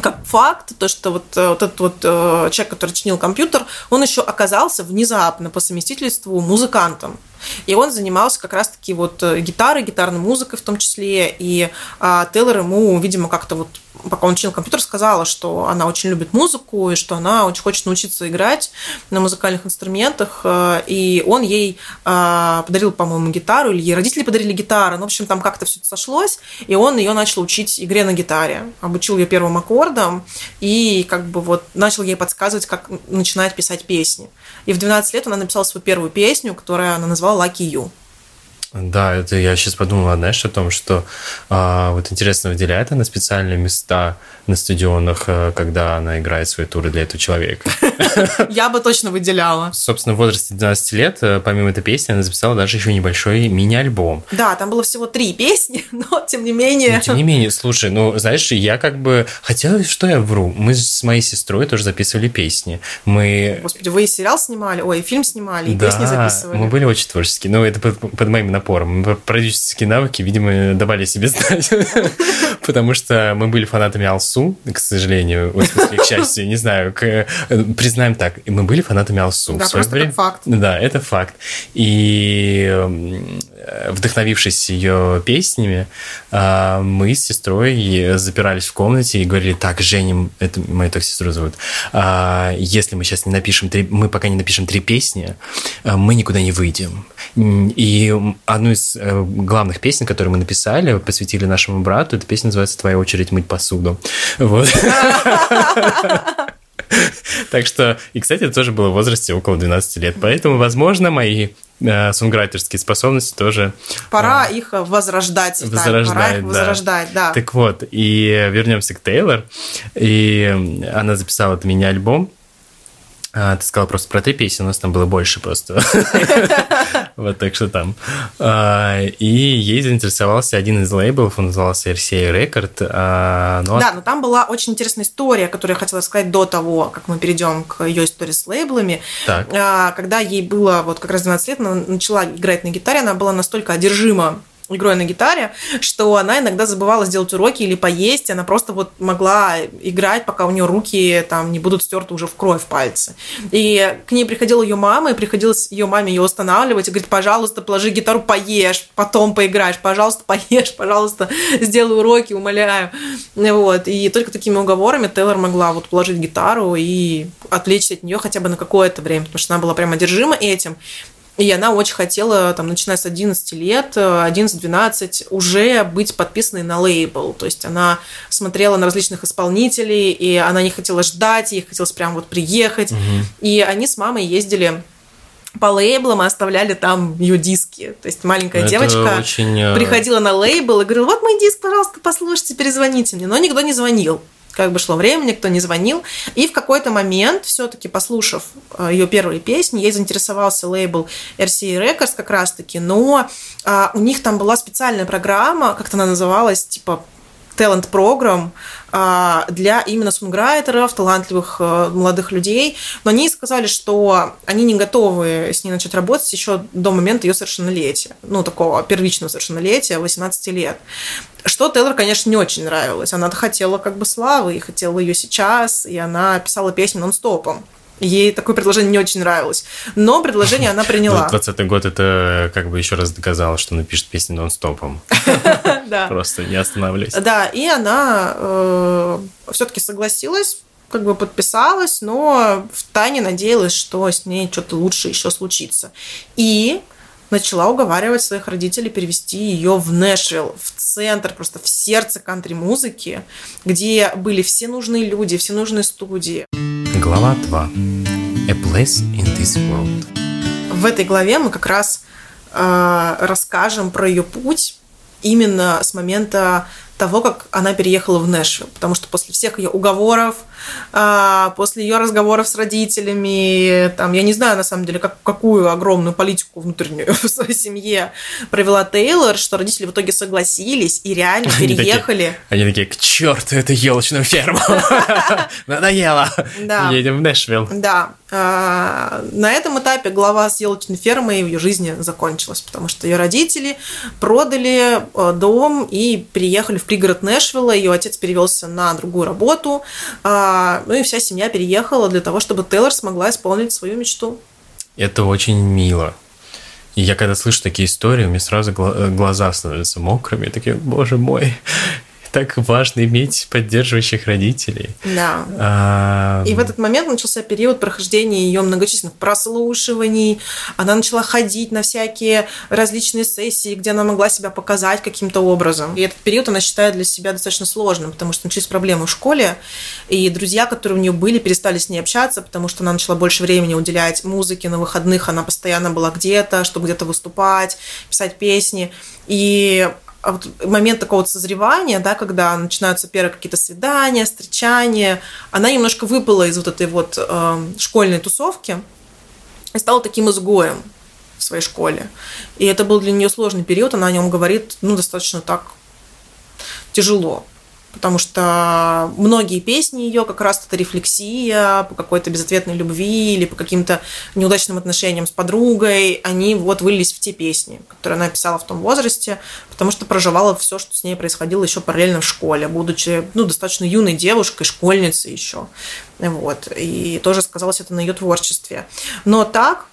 как факт, то, что вот, вот этот вот человек, который чинил компьютер, он еще оказался внезапно по совместительству музыкантом. И он занимался как раз-таки вот э, гитарой, гитарной музыкой в том числе. И а, Тейлор ему, видимо, как-то вот пока он учил компьютер, сказала, что она очень любит музыку и что она очень хочет научиться играть на музыкальных инструментах. Э, и он ей э, подарил, по-моему, гитару, или ей родители подарили гитару. Ну, в общем, там как-то все это сошлось, и он ее начал учить игре на гитаре. Обучил ее первым аккордам и как бы вот начал ей подсказывать, как начинать писать песни. И в 12 лет она написала свою первую песню, которую она назвала I like you. Да, это я сейчас подумала, знаешь, о том, что а, вот интересно, выделяет она специальные места на стадионах, э, когда она играет свои туры для этого человека. Я бы точно выделяла. Собственно, в возрасте 12 лет, э, помимо этой песни, она записала даже еще небольшой мини-альбом. Да, там было всего три песни, но тем не менее... Но, тем не менее, слушай, ну, знаешь, я как бы... Хотя, что я вру? Мы с моей сестрой тоже записывали песни. Мы... Господи, вы и сериал снимали, ой, и фильм снимали, и да, песни записывали. мы были очень творческие, но это под, под моим напором. Продюсерские навыки, видимо, давали себе знать, потому что мы были фанатами Алсу, к сожалению, в смысле, к счастью, не знаю, к, э, признаем так, мы были фанатами Алсу. Да, просто время. факт. Да, это факт. И э, вдохновившись ее песнями, э, мы с сестрой запирались в комнате и говорили, так, женим, это мою так сестру зовут, если мы сейчас не напишем, три, мы пока не напишем три песни, мы никуда не выйдем. И одну из главных песен, которую мы написали, посвятили нашему брату, эта песня называется «Твоя очередь мыть посуду». Вот. Так что, и, кстати, это тоже было в возрасте около 12 лет. Поэтому, возможно, мои э, сонграйтерские способности тоже... Пора э, их возрождать. Возрождать, Пора их да. возрождать, да. Так вот, и вернемся к Тейлор. И она записала от меня альбом а, ты сказала просто про три песни, у нас там было больше просто. Вот так что там. А, и ей заинтересовался один из лейблов, он назывался RCA Record. А, ну, да, но там была очень интересная история, которую я хотела сказать до того, как мы перейдем к ее истории с лейблами. Когда ей было вот как раз 12 лет, она начала играть на гитаре, она была настолько одержима игрой на гитаре, что она иногда забывала сделать уроки или поесть, она просто вот могла играть, пока у нее руки там не будут стерты уже в кровь пальцы. И к ней приходила ее мама, и приходилось ее маме ее устанавливать, и говорит, пожалуйста, положи гитару, поешь, потом поиграешь, пожалуйста, поешь, пожалуйста, сделай уроки, умоляю. Вот. И только такими уговорами Тейлор могла вот положить гитару и отвлечься от нее хотя бы на какое-то время, потому что она была прям одержима этим. И она очень хотела, там, начиная с 11 лет, 11-12, уже быть подписанной на лейбл. То есть она смотрела на различных исполнителей, и она не хотела ждать, ей хотелось прям вот приехать. Угу. И они с мамой ездили по лейблам и оставляли там ее диски. То есть маленькая Это девочка очень... Э, приходила на лейбл и говорила, вот мой диск, пожалуйста, послушайте, перезвоните мне. Но никто не звонил как бы шло время, никто не звонил. И в какой-то момент, все-таки послушав э, ее первые песни, ей заинтересовался лейбл RCA Records как раз-таки, но а, у них там была специальная программа, как-то она называлась, типа talent программ а, для именно сунграйтеров, талантливых э, молодых людей. Но они сказали, что они не готовы с ней начать работать еще до момента ее совершеннолетия. Ну, такого первичного совершеннолетия, 18 лет. Что Тейлор, конечно, не очень нравилось. Она хотела как бы славы, и хотела ее сейчас, и она писала песни нон-стопом. Ей такое предложение не очень нравилось. Но предложение она приняла. 20 ну, год это как бы еще раз доказало, что напишет песни нон-стопом. Просто не останавливаясь. Да, и она э, все-таки согласилась как бы подписалась, но в тайне надеялась, что с ней что-то лучше еще случится. И начала уговаривать своих родителей перевести ее в Нэшвилл, в центр, просто в сердце кантри-музыки, где были все нужные люди, все нужные студии. Глава 2. A place in this world. В этой главе мы как раз э, расскажем про ее путь именно с момента того, как она переехала в Нэшвилл, потому что после всех ее уговоров, после ее разговоров с родителями, там, я не знаю, на самом деле, как, какую огромную политику внутреннюю в своей семье провела Тейлор, что родители в итоге согласились и реально переехали. Они такие, к черту эту елочную ферму, надоело, едем в Нэшвилл. Да, а, на этом этапе глава с елочной фермой в ее жизни закончилась, потому что ее родители продали э, дом и переехали в пригород Нэшвилла. Ее отец перевелся на другую работу. А, ну и вся семья переехала для того, чтобы Тейлор смогла исполнить свою мечту. Это очень мило. И я когда слышу такие истории, у меня сразу глаза становятся мокрыми. Я такие, боже мой, так важно иметь поддерживающих родителей. Да. А, И в этот момент начался период прохождения ее многочисленных прослушиваний. Она начала ходить на всякие различные сессии, где она могла себя показать каким-то образом. И этот период она считает для себя достаточно сложным, потому что начались проблемы в школе, и друзья, которые у нее были, перестали с ней общаться, потому что она начала больше времени уделять музыке на выходных, она постоянно была где-то, чтобы где-то выступать, писать песни. И вот момент такого вот созревания, да, когда начинаются первые какие-то свидания, встречания, она немножко выпала из вот этой вот э, школьной тусовки и стала таким изгоем в своей школе. И это был для нее сложный период, она о нем говорит, ну, достаточно так тяжело потому что многие песни ее как раз это рефлексия по какой-то безответной любви или по каким-то неудачным отношениям с подругой, они вот вылились в те песни, которые она писала в том возрасте, потому что проживала все, что с ней происходило еще параллельно в школе, будучи ну, достаточно юной девушкой, школьницей еще. Вот. И тоже сказалось это на ее творчестве. Но так,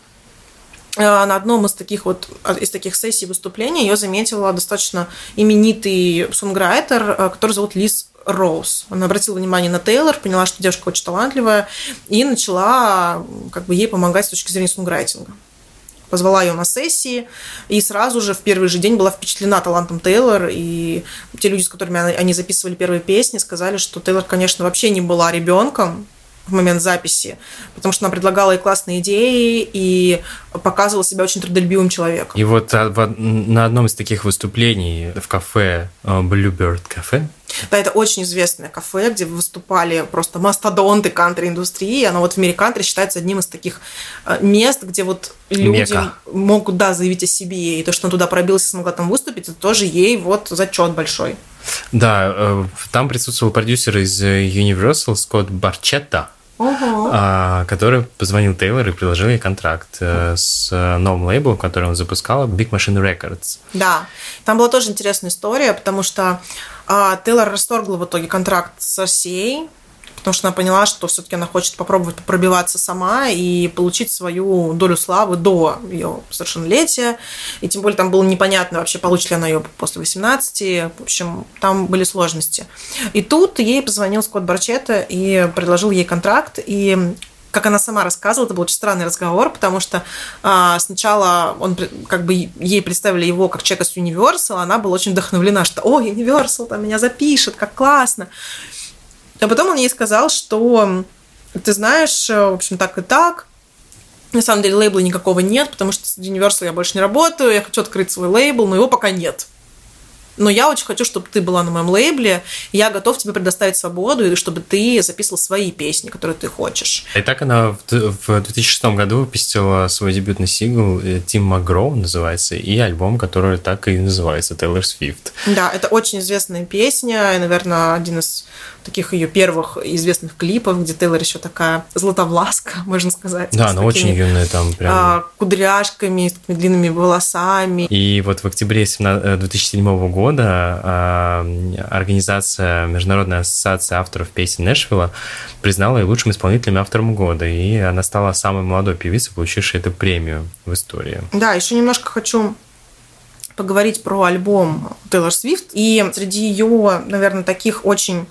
на одном из таких вот из таких сессий выступления ее заметила достаточно именитый сонграйтер, э, который зовут Лиз Роуз. Она обратила внимание на Тейлор, поняла, что девушка очень талантливая, и начала как бы ей помогать с точки зрения сонграйтинга. Позвала ее на сессии, и сразу же в первый же день была впечатлена талантом Тейлор, и те люди, с которыми они записывали первые песни, сказали, что Тейлор, конечно, вообще не была ребенком, в момент записи, потому что она предлагала и классные идеи, и показывала себя очень трудолюбивым человеком. И вот а, на одном из таких выступлений в кафе э, Bluebird кафе, да, это очень известное кафе, где выступали просто мастодонты кантри-индустрии. Оно вот в мире кантри считается одним из таких э, мест, где вот люди Мека. могут, да, заявить о себе. И то, что она туда пробилась и смогла там выступить, это тоже ей вот зачет большой. Да, э, там присутствовал продюсер из Universal Скотт Барчетта, uh который позвонил Тейлор и предложил ей контракт э, с новым лейблом, который он запускал, Big Machine Records. Да, там была тоже интересная история, потому что а, Тейлор расторгла в итоге контракт с RCA, потому что она поняла, что все-таки она хочет попробовать пробиваться сама и получить свою долю славы до ее совершеннолетия. И тем более там было непонятно вообще, получит ли она ее после 18. В общем, там были сложности. И тут ей позвонил Скотт Барчетта и предложил ей контракт. И как она сама рассказывала, это был очень странный разговор, потому что а, сначала он как бы ей представили его как человека с Universal, она была очень вдохновлена, что «О, Universal там меня запишет, как классно!» А потом он ей сказал, что ты знаешь, в общем, так и так, на самом деле лейбла никакого нет, потому что с Universal я больше не работаю, я хочу открыть свой лейбл, но его пока нет но я очень хочу, чтобы ты была на моем лейбле, я готов тебе предоставить свободу, и чтобы ты записывал свои песни, которые ты хочешь. И так она в 2006 году выпустила свой дебютный сингл «Тим Магроу» называется, и альбом, который так и называется «Тейлор Свифт». Да, это очень известная песня, и, наверное, один из таких ее первых известных клипов, где Тейлор еще такая златовласка, можно сказать. Да, она очень юная там прям. А, кудряшками, с такими длинными волосами. И вот в октябре 2007 э, года а, организация Международная ассоциация авторов песен Нэшвилла признала ее лучшим исполнителем автором года, и она стала самой молодой певицей, получившей эту премию в истории. Да, еще немножко хочу поговорить про альбом Тейлор Свифт. И среди ее, наверное, таких очень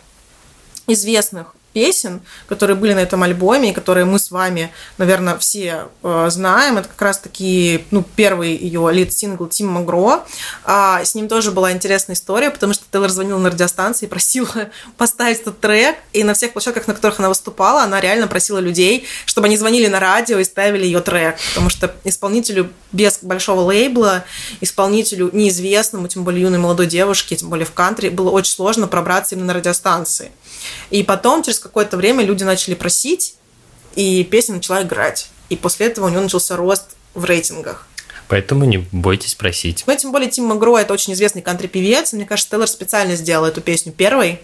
известных песен, которые были на этом альбоме, и которые мы с вами, наверное, все э, знаем. Это как раз-таки ну, первый ее лид-сингл Тим Магро. А, с ним тоже была интересная история, потому что Тейлор звонила на радиостанции и просила поставить этот трек, и на всех площадках, на которых она выступала, она реально просила людей, чтобы они звонили на радио и ставили ее трек, потому что исполнителю без большого лейбла, исполнителю неизвестному, тем более юной молодой девушке, тем более в кантри, было очень сложно пробраться именно на радиостанции. И потом, через какое-то время, люди начали просить, и песня начала играть. И после этого у него начался рост в рейтингах. Поэтому не бойтесь просить. Ну, тем более Тим Магро – это очень известный кантри-певец. Мне кажется, Тейлор специально сделал эту песню первой,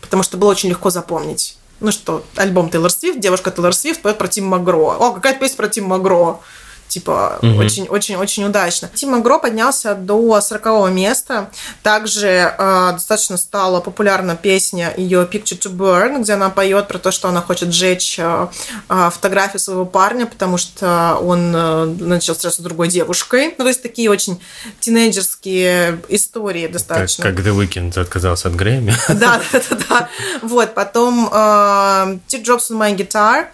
потому что было очень легко запомнить. Ну что, альбом Тейлор Свифт, девушка Тейлор Свифт поет про Тим Магро. О, какая песня про Тим Магро? Типа очень-очень-очень угу. удачно. Тима Гро поднялся до 40 места. Также э, достаточно стала популярна песня ее Picture to Burn, где она поет про то, что она хочет сжечь э, э, фотографию своего парня, потому что он э, начал встречаться с другой девушкой. Ну, то есть такие очень тинейджерские истории достаточно. Как, как The Weeknd отказался от Грэмми. Да, да, да, да. Вот, потом э, Teardrops on My Guitar,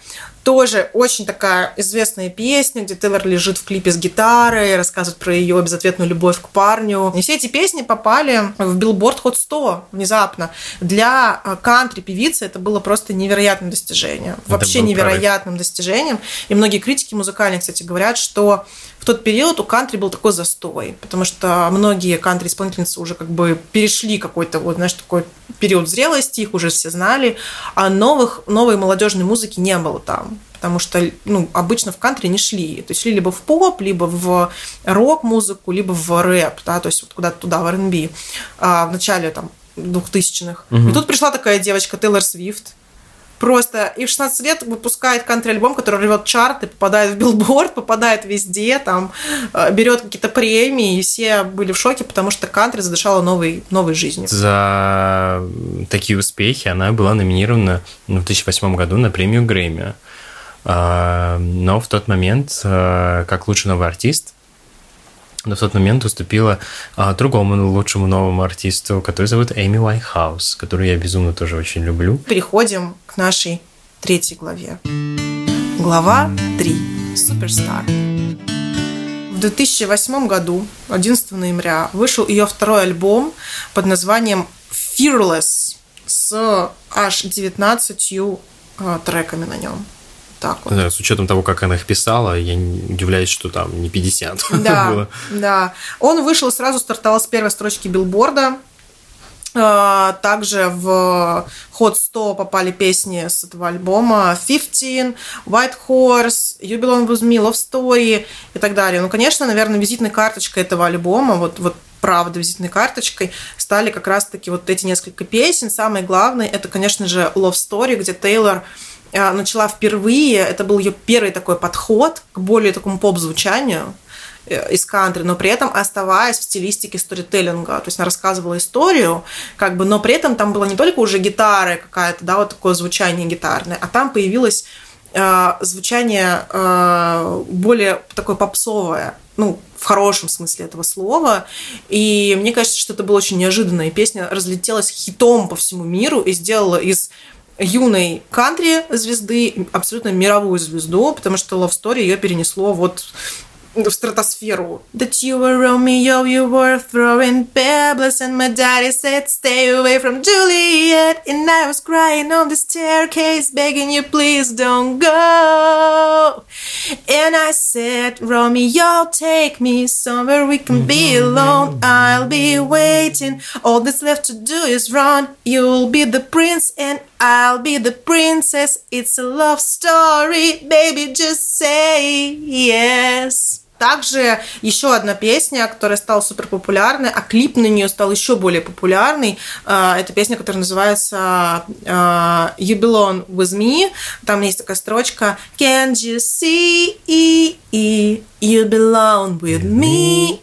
тоже очень такая известная песня, где Тейлор лежит в клипе с гитарой, рассказывает про ее безответную любовь к парню. И все эти песни попали в Billboard Hot 100 внезапно. Для э, кантри-певицы это было просто невероятным достижением. Вообще невероятным прорыв. достижением. И многие критики музыкальные, кстати, говорят, что в тот период у кантри был такой застой, потому что многие кантри-исполнительницы уже как бы перешли какой-то, вот, знаешь, такой период зрелости, их уже все знали, а новых, новой молодежной музыки не было там потому что ну, обычно в кантри не шли. То есть шли либо в поп, либо в рок-музыку, либо в рэп, да, то есть вот куда-то туда, в R&B, а, в начале там двухтысячных. Угу. И тут пришла такая девочка Тейлор Свифт, просто и в 16 лет выпускает кантри-альбом, который рвет чарты, попадает в билборд, попадает везде, там, э, берет какие-то премии, и все были в шоке, потому что кантри задышала новой, новой жизнью. За такие успехи она была номинирована в 2008 году на премию Грэмми. А, но в тот момент, э, как лучший новый артист, но в тот момент уступила а, другому лучшему новому артисту, который зовут Эми Уайнхаус, которую я безумно тоже очень люблю. Переходим к нашей третьей главе. Глава 3. Суперстар. В 2008 году, 11 ноября, вышел ее второй альбом под названием Fearless с аж 19 а, треками на нем так вот. Да, с учетом того, как она их писала, я не удивляюсь, что там не 50 да, было. Да, Он вышел сразу стартовал с первой строчки билборда. А, также в ход 100 попали песни с этого альбома 15, White Horse, You Belong With Me, Love Story и так далее. Ну, конечно, наверное, визитной карточкой этого альбома, вот, вот правда визитной карточкой стали как раз-таки вот эти несколько песен. Самое главное, это, конечно же, Love Story, где Тейлор а, начала впервые, это был ее первый такой подход к более такому поп-звучанию э, из кантри, но при этом оставаясь в стилистике сторителлинга. То есть она рассказывала историю, как бы, но при этом там была не только уже гитара какая-то, да, вот такое звучание гитарное, а там появилось э, звучание э, более такое попсовое, ну, в хорошем смысле этого слова. И мне кажется, что это было очень неожиданно. И песня разлетелась хитом по всему миру и сделала из юной кантри звезды, абсолютно мировую звезду, потому что Love Story ее перенесло вот в стратосферу. That you were Romeo, you were throwing pebbles and my daddy said stay away from Juliet and I was crying on the staircase begging you please don't go and I said Romeo take me somewhere we can be alone I'll be waiting all that's left to do is run you'll be the prince and I'll be the princess it's a love story baby just say yes Также еще одна песня, которая стала супер популярной, а клип на нее стал еще более популярный. А, это песня, которая называется а, You Belong With Me. Там есть такая строчка Can't you see You belong with me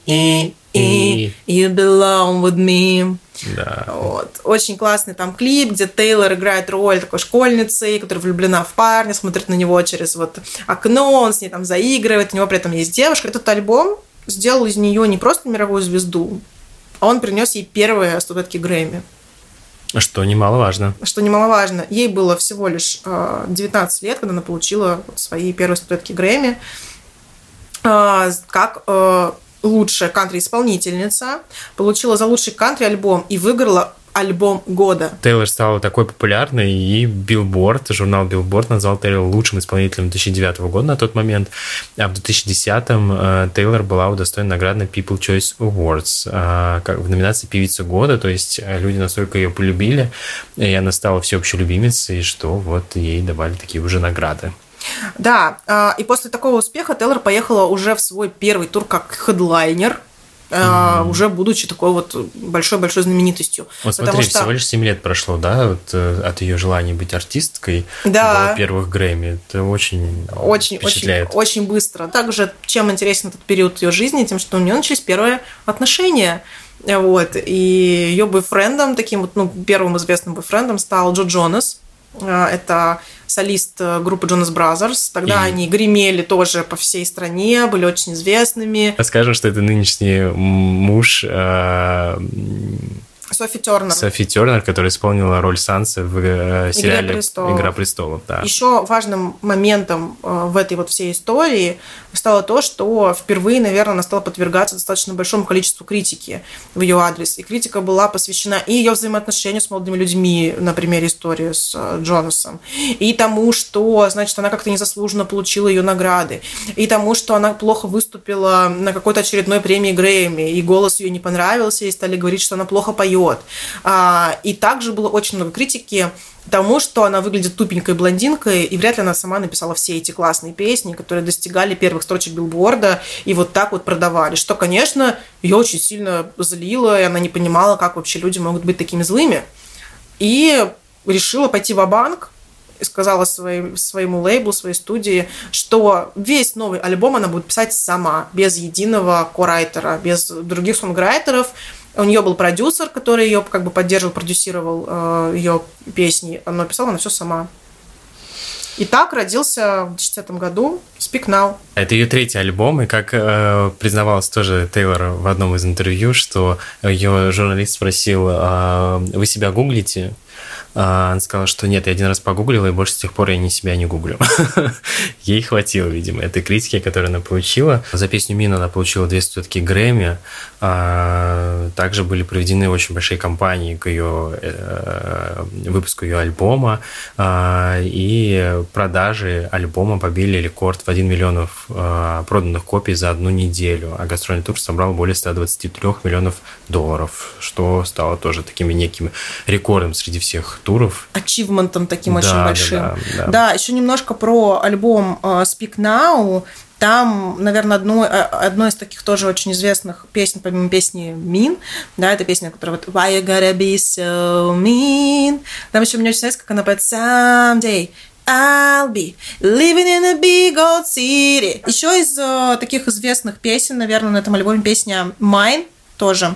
You belong with me да. Вот. Очень классный там клип, где Тейлор играет роль такой школьницы, которая влюблена в парня, смотрит на него через вот окно, он с ней там заигрывает, у него при этом есть девушка. Этот альбом сделал из нее не просто мировую звезду, а он принес ей первые статуэтки Грэмми. Что немаловажно. Что немаловажно. Ей было всего лишь 19 э, лет, когда она получила свои первые статуэтки Грэмми. Э, как э, лучшая кантри-исполнительница, получила за лучший кантри-альбом и выиграла альбом года. Тейлор стала такой популярной, и Billboard, журнал Billboard назвал Тейлор лучшим исполнителем 2009 года на тот момент, а в 2010-м э, Тейлор была удостоена награды People Choice Awards э, как в номинации «Певица года», то есть э, люди настолько ее полюбили, и она стала всеобщей любимицей, что вот ей давали такие уже награды. Да, а, и после такого успеха Тейлор поехала уже в свой первый тур как хедлайнер mm-hmm. уже будучи такой вот большой-большой знаменитостью. Вот смотри, что... всего лишь 7 лет прошло, да, вот, э, от ее желания быть артисткой да. до первых Грэмми. Это очень, очень впечатляет. Очень, очень быстро. Также, чем интересен этот период ее жизни, тем, что у нее начались первые отношения. Вот. И ее бойфрендом, таким вот, ну, первым известным бойфрендом стал Джо Джонас. А, это солист э, группы Jonas Brothers. Тогда и... они гремели тоже по всей стране, были очень известными. Скажем, что это нынешний муж э, Софи Тернер. Софи Тернер, которая исполнила роль Сансы в э, сериале «Игра престолов». «Игра престолов» да. Еще важным моментом э, в этой вот всей истории стало то, что впервые, наверное, она стала подвергаться достаточно большому количеству критики в ее адрес. И критика была посвящена и ее взаимоотношению с молодыми людьми, на примере истории с э, Джонасом, и тому, что, значит, она как-то незаслуженно получила ее награды, и тому, что она плохо выступила на какой-то очередной премии Грэмми, и голос ее не понравился, и стали говорить, что она плохо поет, А, и также было очень много критики тому, что она выглядит тупенькой блондинкой, и вряд ли она сама написала все эти классные песни, которые достигали первых строчек билборда и вот так вот продавали, что, конечно, ее очень сильно злило, и она не понимала, как вообще люди могут быть такими злыми. И решила пойти в банк и сказала своим, своему лейблу, своей студии, что весь новый альбом она будет писать сама, без единого корайтера, без других сонграйтеров, у нее был продюсер, который ее как бы поддерживал, продюсировал э, ее песни. Она писала она все сама. И так родился в 2010 году Speak Now. Это ее третий альбом, и как э, признавалась тоже Тейлор в одном из интервью, что ее журналист спросил, э, вы себя гуглите? А, она сказала, что нет, я один раз погуглила, и больше с тех пор я не себя не гуглю. Ей хватило, видимо, этой критики, которую она получила. За песню Мина она получила две статуэтки Грэмми. А, также были проведены очень большие кампании к ее э, выпуску ее альбома. А, и продажи альбома побили рекорд в 1 миллионов проданных копий за одну неделю. А гастрольный тур собрал более 123 миллионов долларов, что стало тоже таким неким рекордом среди всех туров. Ачивментом таким да, очень большим. Да, да, да. да, еще немножко про альбом uh, Speak Now. Там, наверное, одно, э, одно из таких тоже очень известных песен, помимо песни Mean, да, это песня, которая вот Why you gotta be so mean? Там еще мне очень нравится, как она поет Someday I'll be living in a big old city. Еще из uh, таких известных песен, наверное, на этом альбоме песня Mine тоже.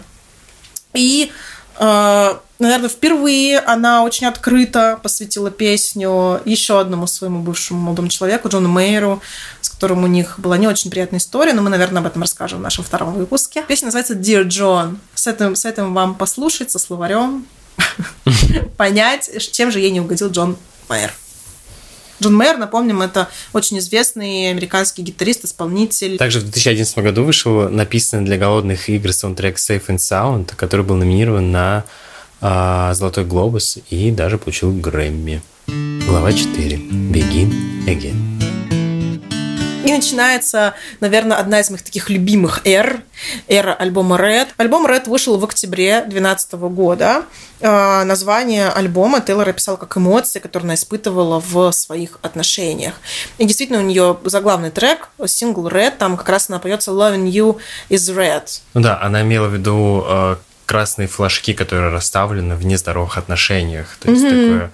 И наверное, впервые она очень открыто посвятила песню еще одному своему бывшему молодому человеку, Джону Мейеру, с которым у них была не очень приятная история, но мы, наверное, об этом расскажем в нашем втором выпуске. Песня называется Dear John. С этим, с этим вам послушать, со словарем, понять, чем же ей не угодил Джон Мейер. Джон Мейер, напомним, это очень известный американский гитарист, исполнитель. Также в 2011 году вышел написанный для голодных игр саундтрек Safe and Sound, который был номинирован на а, Золотой глобус и даже получил Грэмми. Глава 4. Begin Again. И начинается, наверное, одна из моих таких любимых эр, эра альбома Red. Альбом Red вышел в октябре 2012 года. А, название альбома Тейлор описал как эмоции, которые она испытывала в своих отношениях. И действительно, у нее заглавный трек, сингл Red, там как раз она поется Loving You is Red. Ну да, она имела в виду а, красные флажки, которые расставлены в нездоровых отношениях. То есть mm-hmm. такое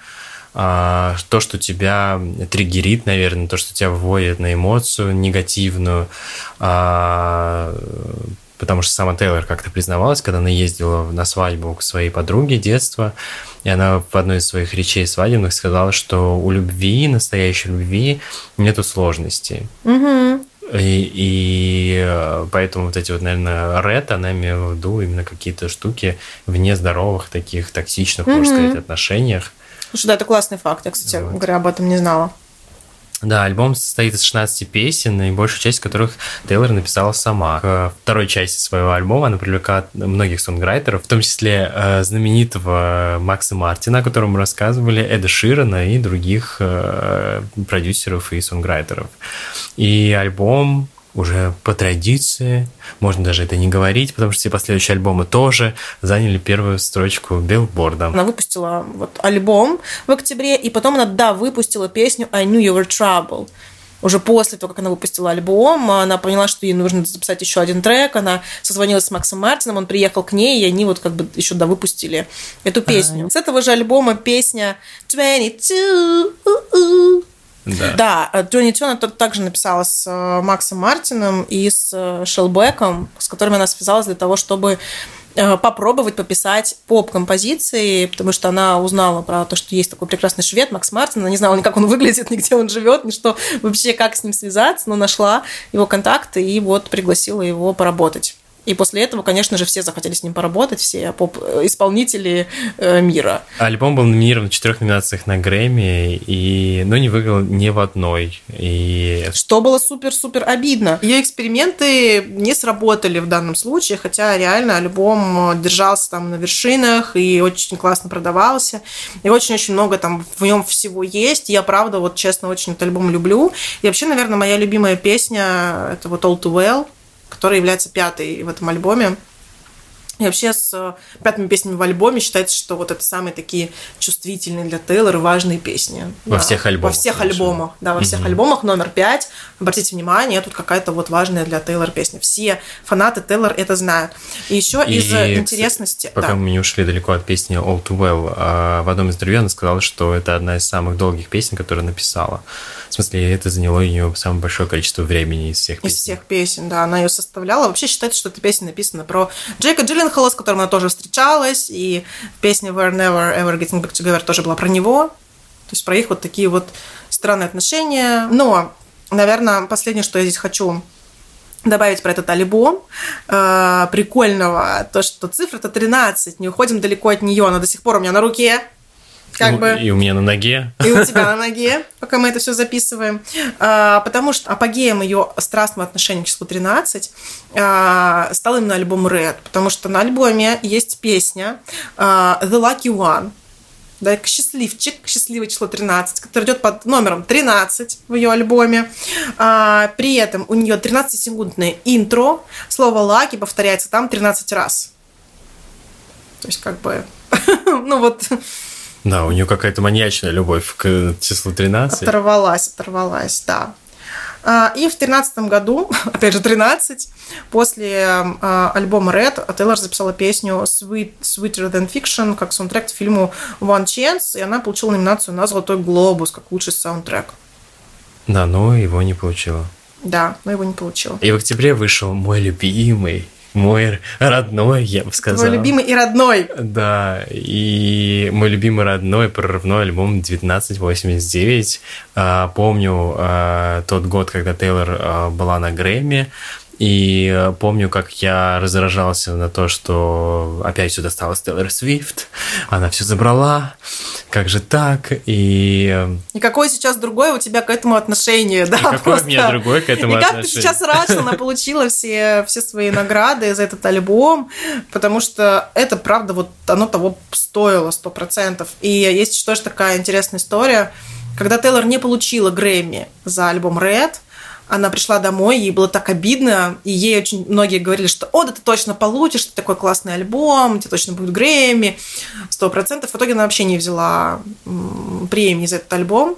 а, то, что тебя триггерит, наверное, то, что тебя вводит на эмоцию негативную. А, потому что сама Тейлор как-то признавалась, когда она ездила на свадьбу к своей подруге детства, и она в одной из своих речей свадебных сказала, что у любви, настоящей любви, нету сложностей. Угу. И, и э, поэтому вот эти вот, наверное, ред, она имела в виду именно какие-то штуки в нездоровых, таких токсичных, mm-hmm. можно сказать, отношениях. Слушай, да, это классный факт. Я, кстати вот. говоря, об этом не знала. Да, альбом состоит из 16 песен, и большую часть которых Тейлор написала сама. К второй части своего альбома она привлекла многих сонграйтеров, в том числе э, знаменитого Макса Мартина, о котором мы рассказывали, Эда Ширана и других э, продюсеров и сонграйтеров. И альбом уже по традиции, можно даже это не говорить, потому что все последующие альбомы тоже заняли первую строчку билборда. Она выпустила вот альбом в октябре, и потом она, да, выпустила песню I Knew You Were Trouble. уже после того, как она выпустила альбом, она поняла, что ей нужно записать еще один трек, она созвонилась с Максом Мартином, он приехал к ней, и они вот как бы еще да выпустили эту песню. А-а-а. С этого же альбома песня 22, да. да, Джонни Тюн это также написала с э, Максом Мартином и с э, Шелбеком, с которыми она связалась для того, чтобы Э, попробовать пописать поп-композиции, потому что она узнала про то, что есть такой прекрасный швед Макс Мартин, она не знала ни как он выглядит, ни где он живет, ни что вообще, как с ним связаться, но нашла его контакты и вот пригласила его поработать. И после этого, конечно же, все захотели с ним поработать, все поп-исполнители э, мира. Альбом был номинирован в четырех номинациях на Грэмми, и, но не выиграл ни в одной. И... Что было супер-супер обидно. Ее эксперименты не сработали в данном случае, хотя реально альбом держался там на вершинах и очень классно продавался. И очень-очень много там в нем всего есть. Я, правда, вот честно, очень этот альбом люблю. И вообще, наверное, моя любимая песня это вот All Too Well которая является пятой в этом альбоме. И вообще с э, пятыми песнями в альбоме считается, что вот это самые такие чувствительные для Тейлора важные песни. Во да, всех альбомах. Во всех конечно. альбомах, да, во всех mm-hmm. альбомах номер пять. Обратите внимание, тут какая-то вот важная для Тейлора песня. Все фанаты Тейлор это знают. И еще и, из интересности... Пока да. мы не ушли далеко от песни All Too Well, а в одном из интервью она сказала, что это одна из самых долгих песен, которую написала. В смысле, это заняло у нее самое большое количество времени из всех песен. Из всех песен, да, она ее составляла. Вообще считается, что эта песня написана про Джейка Джилленхола, с которым она тоже встречалась, и песня We're Never Ever Getting Back Together тоже была про него. То есть про их вот такие вот странные отношения. Но, наверное, последнее, что я здесь хочу добавить про этот альбом э, прикольного, то, что цифра-то 13, не уходим далеко от нее, она до сих пор у меня на руке, как и, бы. И у меня на ноге. И у тебя на ноге, пока мы это все записываем. А, потому что апогеем ее страстного отношения к числу 13 а, стал именно альбом Red. Потому что на альбоме есть песня а, The Lucky One. Да, счастливчик, счастливое число 13, который идет под номером 13 в ее альбоме. А, при этом у нее 13-секундное интро. Слово «лаки» повторяется там 13 раз. То есть, как бы, ну вот, да, у нее какая-то маньячная любовь к числу 13. Оторвалась, оторвалась, да. А, и в 2013 году, опять же 13, после а, альбома Red, Тейлор записала песню Sweet, Sweeter Than Fiction как саундтрек к фильму One Chance, и она получила номинацию на Золотой Глобус как лучший саундтрек. Да, но его не получила. Да, но его не получила. И в октябре вышел мой любимый мой родной, я бы сказал. Мой любимый и родной. Да, и мой любимый родной прорывной альбом 1989. А, помню а, тот год, когда Тейлор а, была на Грэмми. И э, помню, как я раздражался на то, что опять сюда стала Тейлор Свифт, она все забрала, как же так, и... Э, и какое сейчас другое у тебя к этому отношение, да? И какое просто... у меня другое к этому и отношение. И как ты сейчас рад, что она получила все, все свои награды за этот альбом, потому что это, правда, вот оно того стоило, сто процентов. И есть тоже такая интересная история, когда Тейлор не получила Грэмми за альбом Red, она пришла домой, ей было так обидно, и ей очень многие говорили, что «О, да ты точно получишь, ты такой классный альбом, тебе точно будет Грэмми», сто процентов. В итоге она вообще не взяла премии за этот альбом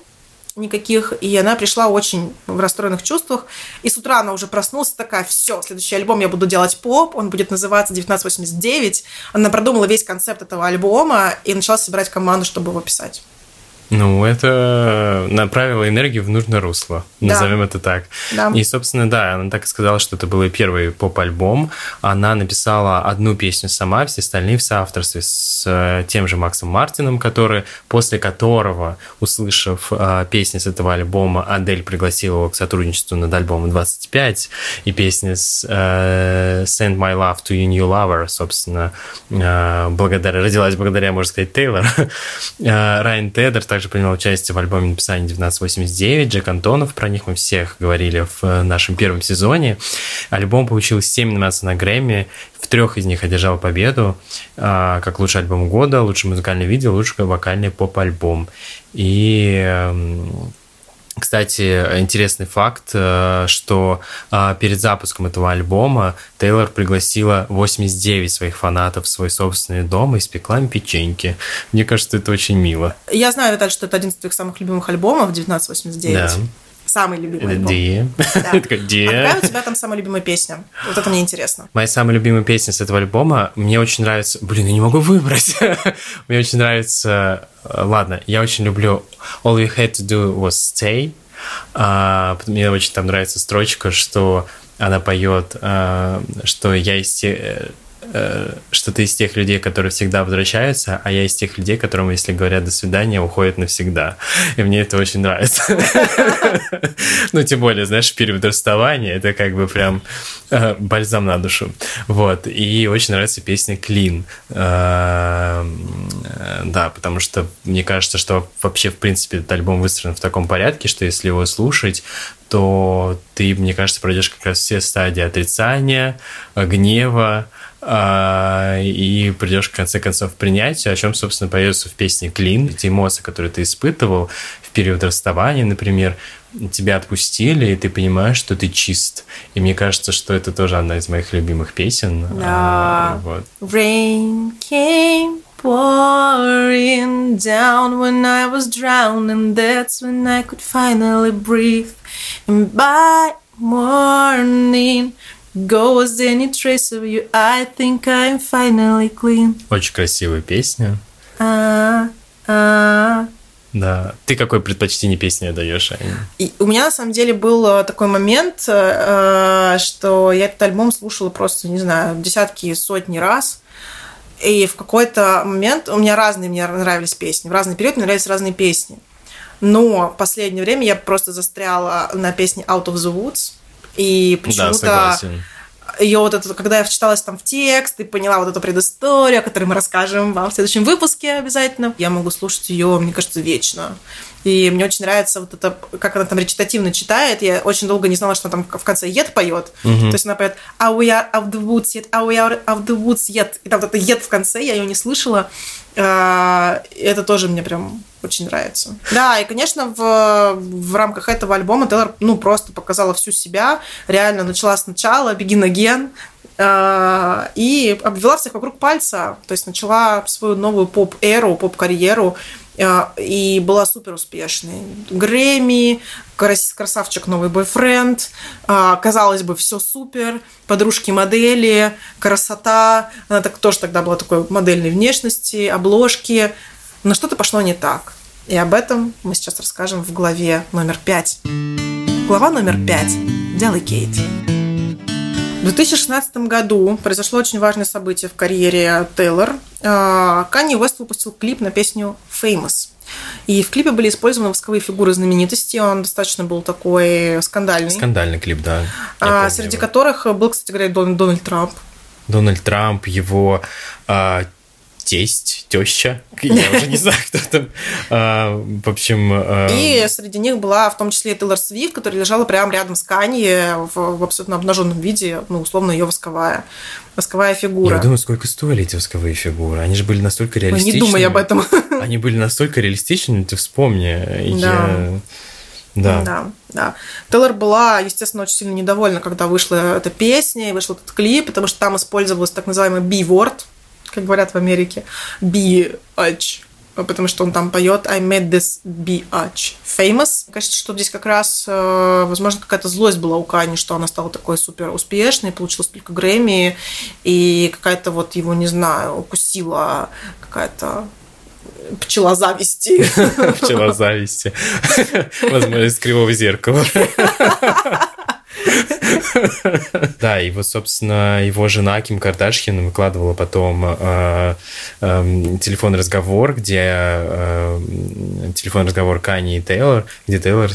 никаких, и она пришла очень в расстроенных чувствах, и с утра она уже проснулась такая, все, следующий альбом я буду делать поп, он будет называться 1989, она продумала весь концепт этого альбома и начала собирать команду, чтобы его писать. Ну, это направило энергию в нужное русло, да. назовем это так. Да. И, собственно, да, она так и сказала, что это был первый поп-альбом. Она написала одну песню сама, все остальные в соавторстве с э, тем же Максом Мартином, который, после которого, услышав э, песни с этого альбома, Адель пригласила его к сотрудничеству над альбомом 25, и песня с э, Send My Love to You New Lover, собственно, э, благодаря, родилась благодаря, можно сказать, Тейлор. Э, Райан Тедер также также принял участие в альбоме написания 1989, Джек Антонов, про них мы всех говорили в э, нашем первом сезоне. Альбом получил 7 номинаций на Грэмми, в трех из них одержал победу, а, как лучший альбом года, лучший музыкальный видео, лучший вокальный поп-альбом. И эм, кстати, интересный факт, э, что э, перед запуском этого альбома Тейлор пригласила 89 своих фанатов в свой собственный дом и испекла им печеньки. Мне кажется, это очень мило. Я знаю, Виталий, что это один из твоих самых любимых альбомов 1989. Да Самый любимый альбом. Где? Да. А какая у тебя там самая любимая песня? Вот это мне интересно. Моя самая любимая песня с этого альбома, мне очень нравится... Блин, я не могу выбрать. мне очень нравится... э, Ладно, я очень люблю All You Had To Do Was Stay. А, мне очень там нравится строчка, что она поет, а, что я из тех... э, что ты из тех людей, которые всегда возвращаются, а я из тех людей, которым, если говорят «до свидания», уходят навсегда. И мне это очень нравится. Ну, тем более, знаешь, период расставания это как бы прям э, бальзам на душу. Вот. И очень нравится песня «Клин». Э, Да, потому что мне кажется, что вообще, в принципе, этот альбом выстроен в таком порядке, что если его слушать, то ты, мне кажется, пройдешь как раз все стадии отрицания, гнева, и придешь в конце концов к принятию, о чем, собственно, поется в песне «Клин». Эти эмоции, которые ты испытывал в период расставания, например, тебя отпустили, и ты понимаешь, что ты чист. И мне кажется, что это тоже одна из моих любимых песен. Да. А, Вот. Rain came pouring down when I was drowning. That's when I could finally breathe. And by morning, goes any trace of you. I think I'm finally clean. Очень красивая песня. А, а. Да. Ты какое предпочтение песни даешь, Аня? И у меня на самом деле был э, такой момент, э, что я этот альбом слушала просто, не знаю, десятки, сотни раз. И в какой-то момент у меня разные мне нравились песни. В разный период мне нравились разные песни. Но в последнее время я просто застряла на песне Out of the Woods. И Да, почему-то согласен. ее вот это, когда я вчиталась там в текст и поняла вот эту предысторию, о которой мы расскажем вам в следующем выпуске обязательно, я могу слушать ее, мне кажется, вечно. И мне очень нравится вот это, как она там речитативно читает. Я очень долго не знала, что она там в конце «ед» поет. То есть она поет «А we are of the woods yet, а we are of the woods yet». И там вот это «ед» в конце, я ее не слышала. А, Это тоже мне прям очень нравится. Да, и, конечно, в, в рамках этого альбома Тейлор, ну, просто показала всю себя. Реально начала сначала, begin again, э, и обвела всех вокруг пальца. То есть начала свою новую поп-эру, поп-карьеру, э, и была супер успешной. Грэмми, крас- красавчик новый бойфренд, э, казалось бы, все супер, подружки-модели, красота. Она так, тоже тогда была такой модельной внешности, обложки. Но что-то пошло не так. И об этом мы сейчас расскажем в главе номер пять. Глава номер пять. Delicate. В 2016 году произошло очень важное событие в карьере Тейлор. А, Канье Уэст выпустил клип на песню Famous. И в клипе были использованы восковые фигуры знаменитостей. Он достаточно был такой скандальный. Скандальный клип, да. А, среди его. которых был, кстати говоря, Дон- Дональд Трамп. Дональд Трамп, его а, тесть, теща, я уже не знаю, кто там. А, в общем... а, И среди них была в том числе Тейлор Свифт, которая лежала прямо рядом с Канье в, в абсолютно обнаженном виде, ну, условно, ее восковая, восковая фигура. Я думаю, сколько стоили эти восковые фигуры. Они же были настолько реалистичны. не думай об этом. Они были настолько реалистичны, ты вспомни. Да. Я... Да. Да, да. Тейлор была, естественно, очень сильно недовольна, когда вышла эта песня и вышел этот клип, потому что там использовался так называемый B-word, как говорят в Америке, B-H, потому что он там поет I made this B-H famous. Кажется, что здесь как раз, э, возможно, какая-то злость была у Кани, что она стала такой супер успешной, получила столько Грэмми, и какая-то вот его, не знаю, укусила какая-то пчела зависти. Пчела зависти. Возможно, из кривого зеркала. Да, и вот, собственно, его жена Ким Кардашьян выкладывала потом э, э, телефонный разговор, где э, телефонный разговор Кани и Тейлор, где Тейлор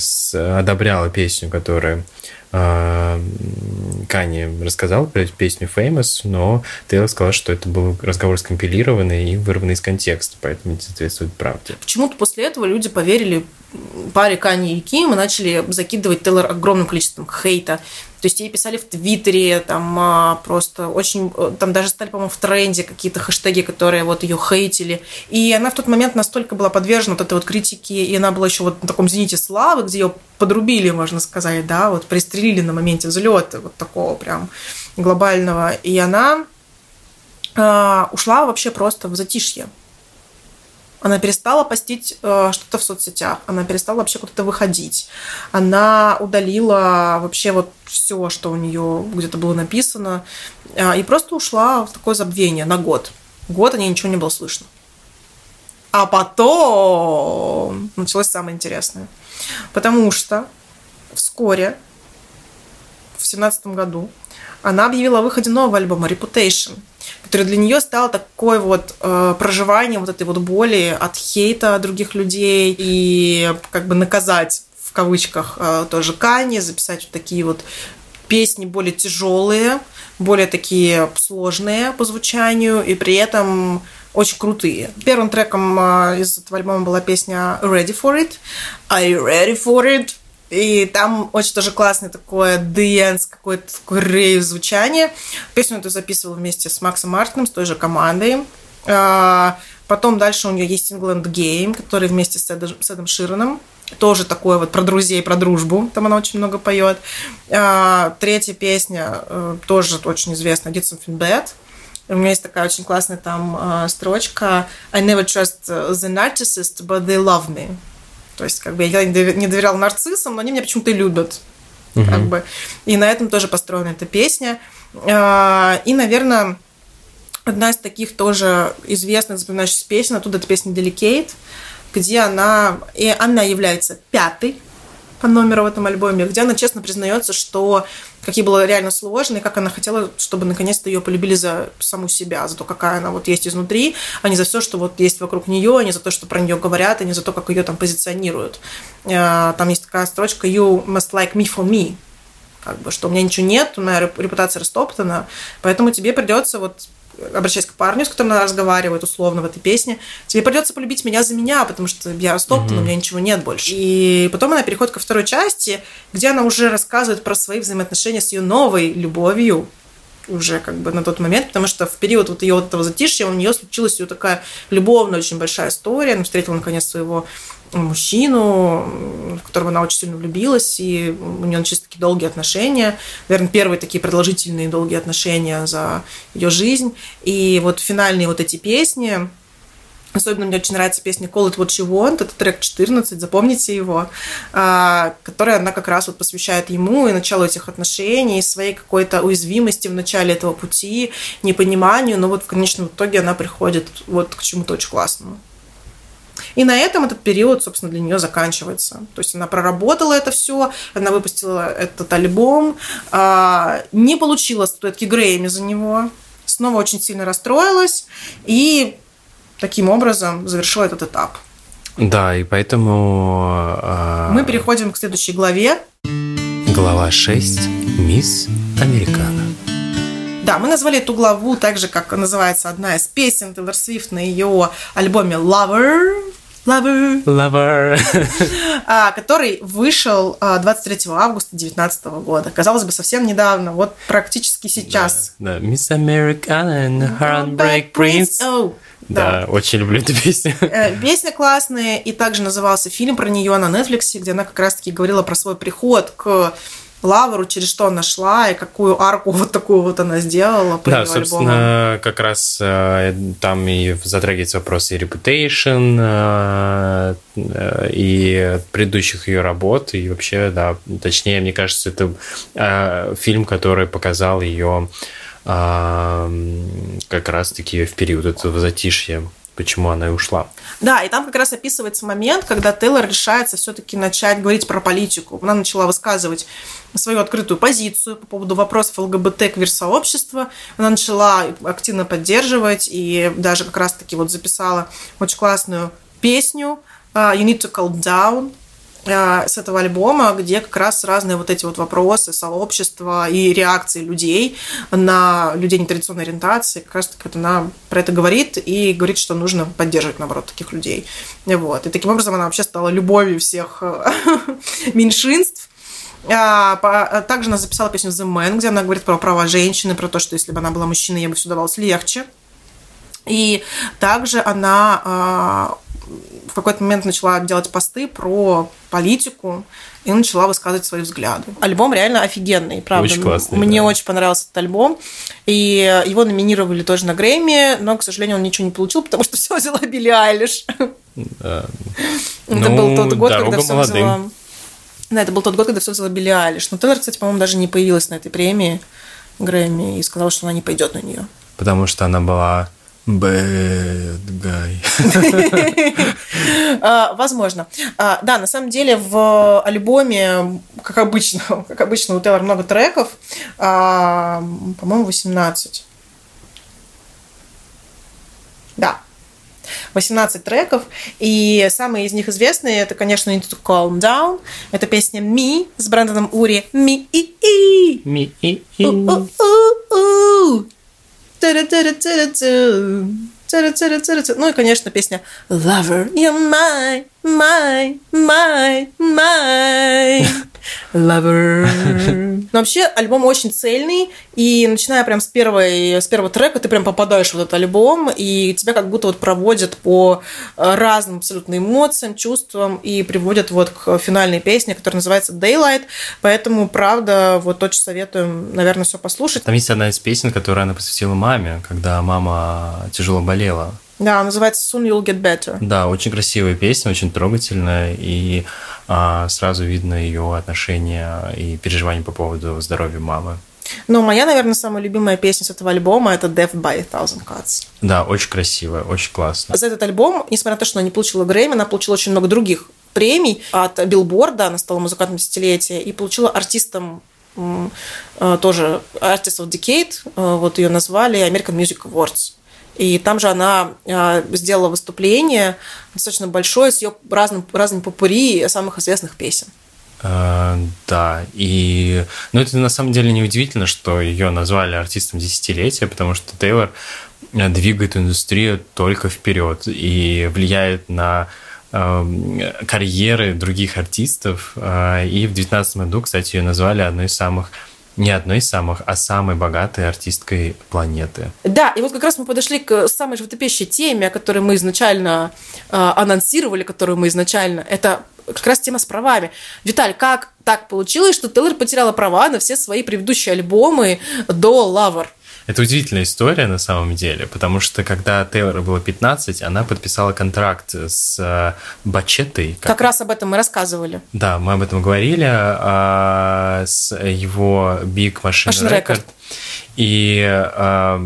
одобряла песню, которую Кани рассказал про эту песню Famous, но Тейлор сказал, что это был разговор скомпилированный и вырванный из контекста, поэтому не соответствует правде. Почему-то после этого люди поверили паре Кани и Ким и начали закидывать Тейлор огромным количеством хейта. То есть ей писали в Твиттере, там а, просто очень, э, там даже стали, по-моему, в тренде какие-то хэштеги, которые вот ее хейтили. И она в тот момент настолько была подвержена вот этой вот критике, и она была еще вот на таком зените славы, где ее подрубили, можно сказать, да, вот пристрелили на моменте взлета вот такого прям глобального. И она а, ушла вообще просто в затишье. Она перестала постить э, что-то в соцсетях, она перестала вообще куда-то выходить. Она удалила вообще вот все, что у нее где-то было написано, э, и просто ушла в такое забвение на год. Год о ней ничего не было слышно. А потом началось самое интересное. Потому что вскоре, в семнадцатом году, она объявила о выходе нового альбома Reputation – который для нее стал такой вот э, проживанием вот этой вот боли от хейта других людей и как бы наказать в кавычках э, тоже Кани, записать вот такие вот песни более тяжелые, более такие сложные по звучанию и при этом очень крутые. Первым треком э, из этого альбома была песня Ready for It. Are you ready for it? И там очень тоже классное такое dance, какое-то такое рейв звучание. Песню эту записывал вместе с Максом Мартином, с той же командой. А, потом дальше у нее есть End Game, который вместе с Эдом, с Шираном. Тоже такое вот про друзей, про дружбу. Там она очень много поет. А, третья песня э, тоже очень известная, Did Something Bad. У меня есть такая очень классная там э, строчка I never trust the narcissist, but they love me. То есть, как бы я не доверял нарциссам, но они меня почему-то любят. Угу. Как бы. И на этом тоже построена эта песня. А, и, наверное, одна из таких тоже известных, запоминающихся песен, оттуда эта песня Delicate, где она, и она является пятой по номеру в этом альбоме, где она честно признается, что какие было реально сложно, и как она хотела, чтобы наконец-то ее полюбили за саму себя, за то, какая она вот есть изнутри, а не за все, что вот есть вокруг нее, а не за то, что про нее говорят, а не за то, как ее там позиционируют. Э, там есть такая строчка «You must like me for me», как бы, что у меня ничего нет, моя репутация растоптана, поэтому тебе придется вот обращаясь к парню, с которым она разговаривает условно в этой песне, тебе придется полюбить меня за меня, потому что я стоптана, mm-hmm. у меня ничего нет больше. И потом она переходит ко второй части, где она уже рассказывает про свои взаимоотношения с ее новой любовью, уже как бы на тот момент, потому что в период вот ее вот этого затишья у нее случилась ее такая любовная очень большая история. Она встретила наконец своего мужчину, в которого она очень сильно влюбилась, и у нее начались такие долгие отношения, наверное, первые такие продолжительные долгие отношения за ее жизнь. И вот финальные вот эти песни, Особенно мне очень нравится песня Call It What You Want, это трек 14, запомните его, а, который она как раз вот посвящает ему и началу этих отношений, своей какой-то уязвимости в начале этого пути, непониманию, но вот в конечном итоге она приходит вот к чему-то очень классному. И на этом этот период, собственно, для нее заканчивается. То есть она проработала это все, она выпустила этот альбом, а, не получила статуэтки Грейми за него, снова очень сильно расстроилась и таким образом завершила этот этап. Да, и поэтому... Э, Мы переходим к следующей главе. Глава 6. Мисс Американа. Да, мы назвали эту главу так же, как называется одна из песен Тейлор Свифт на ее альбоме Lover. Lover. Lover. А, который вышел 23 а, августа 2019 года. Казалось бы, совсем недавно, вот практически сейчас. Да, да. Miss Americana and Heartbreak Prince. Oh. Да, да, очень люблю эту песню. Э, песня классная, и также назывался фильм про нее на Netflix, где она как раз-таки говорила про свой приход к Лавру, через что она шла и какую арку вот такую вот она сделала по Да, собственно, альбому. как раз э, там и затрагивается вопрос и Reputation, э, э, и предыдущих ее работ, и вообще, да, точнее, мне кажется, это фильм, который показал ее как раз-таки в период этого затишья почему она и ушла. Да, и там как раз описывается момент, когда Тейлор решается все-таки начать говорить про политику. Она начала высказывать свою открытую позицию по поводу вопросов ЛГБТ квир-сообщества. Она начала активно поддерживать и даже как раз-таки вот записала очень классную песню uh, You Need to Calm Down, с этого альбома, где как раз разные вот эти вот вопросы сообщества и реакции людей на людей нетрадиционной ориентации, как раз таки вот она про это говорит и говорит, что нужно поддерживать, наоборот, таких людей. Вот. И таким образом она вообще стала любовью всех э, меньшинств. А, также она записала песню The Man, где она говорит про права женщины, про то, что если бы она была мужчиной, ей бы все давалось легче. И также она а, в какой-то момент начала делать посты про политику и начала высказывать свои взгляды. Альбом реально офигенный, правда. Очень классный. Мне да. очень понравился этот альбом. И его номинировали тоже на Грэмми, но, к сожалению, он ничего не получил, потому что все взяла Билли Айлиш. Это ну, был тот год, когда все молодым. взяла... Да, это был тот год, когда все взяла Билли Алиш. Но Тейлор, кстати, по-моему, даже не появилась на этой премии Грэмми и сказала, что она не пойдет на нее. Потому что она была Bad guy. А, возможно. А, да, на самом деле в альбоме, как обычно, как обычно у Тейлор много треков, а, по-моему, 18. Да, 18 треков, и самые из них известные, это, конечно, Need to Calm Down, это песня Me с Брэндоном Ури, Me и и Me и и ну и, конечно, песня Lover, you're mine, mine, mine, mine. Lover. Но вообще альбом очень цельный, и начиная прям с, первой, с первого трека ты прям попадаешь в этот альбом, и тебя как будто вот проводят по разным абсолютно эмоциям, чувствам, и приводят вот к финальной песне, которая называется Daylight, поэтому, правда, вот очень советую, наверное, все послушать. Там есть одна из песен, которую она посвятила маме, когда мама тяжело болела. Да, называется Soon You'll Get Better. Да, очень красивая песня, очень трогательная, и а, сразу видно ее отношения и переживания по поводу здоровья мамы. Ну, моя, наверное, самая любимая песня с этого альбома это Death by a Thousand Cuts. Да, очень красивая, очень классно. За этот альбом, несмотря на то, что она не получила Грэмми, она получила очень много других премий от Билборда, она стала музыкантом десятилетия и получила артистом э, тоже Artist of Decade, э, вот ее назвали American Music Awards. И там же она а, сделала выступление достаточно большое с ее разным, разными попури самых известных песен. Uh, да, и ну, это на самом деле неудивительно, что ее назвали артистом десятилетия, потому что Тейлор э, двигает индустрию только вперед и влияет на э, карьеры других артистов. Э, и в 2019 году, кстати, ее назвали одной из самых не одной из самых, а самой богатой артисткой планеты. Да, и вот как раз мы подошли к самой животопищей теме, о которой мы изначально э, анонсировали, которую мы изначально... Это как раз тема с правами. Виталь, как так получилось, что Тейлор потеряла права на все свои предыдущие альбомы до Lover? Это удивительная история на самом деле, потому что когда Тейлору было 15, она подписала контракт с э, Бачетой. Как... как раз об этом мы рассказывали. Да, мы об этом говорили, а, с его Big Machine, Machine Record. Record. И э,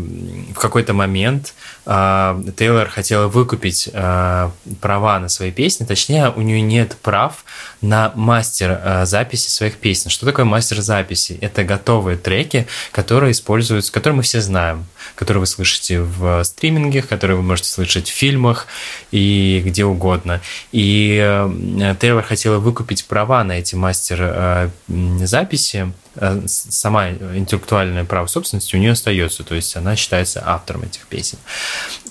в какой-то момент э, Тейлор хотела выкупить э, права на свои песни, точнее, у нее нет прав на мастер э, записи своих песен. Что такое мастер записи? Это готовые треки, которые используются, которые мы все знаем, которые вы слышите в стриминге, которые вы можете слышать в фильмах и где угодно. И э, Тейлор хотела выкупить права на эти мастер э, записи Э, сама интеллектуальное право собственности у нее остается, то есть она считается автором этих песен.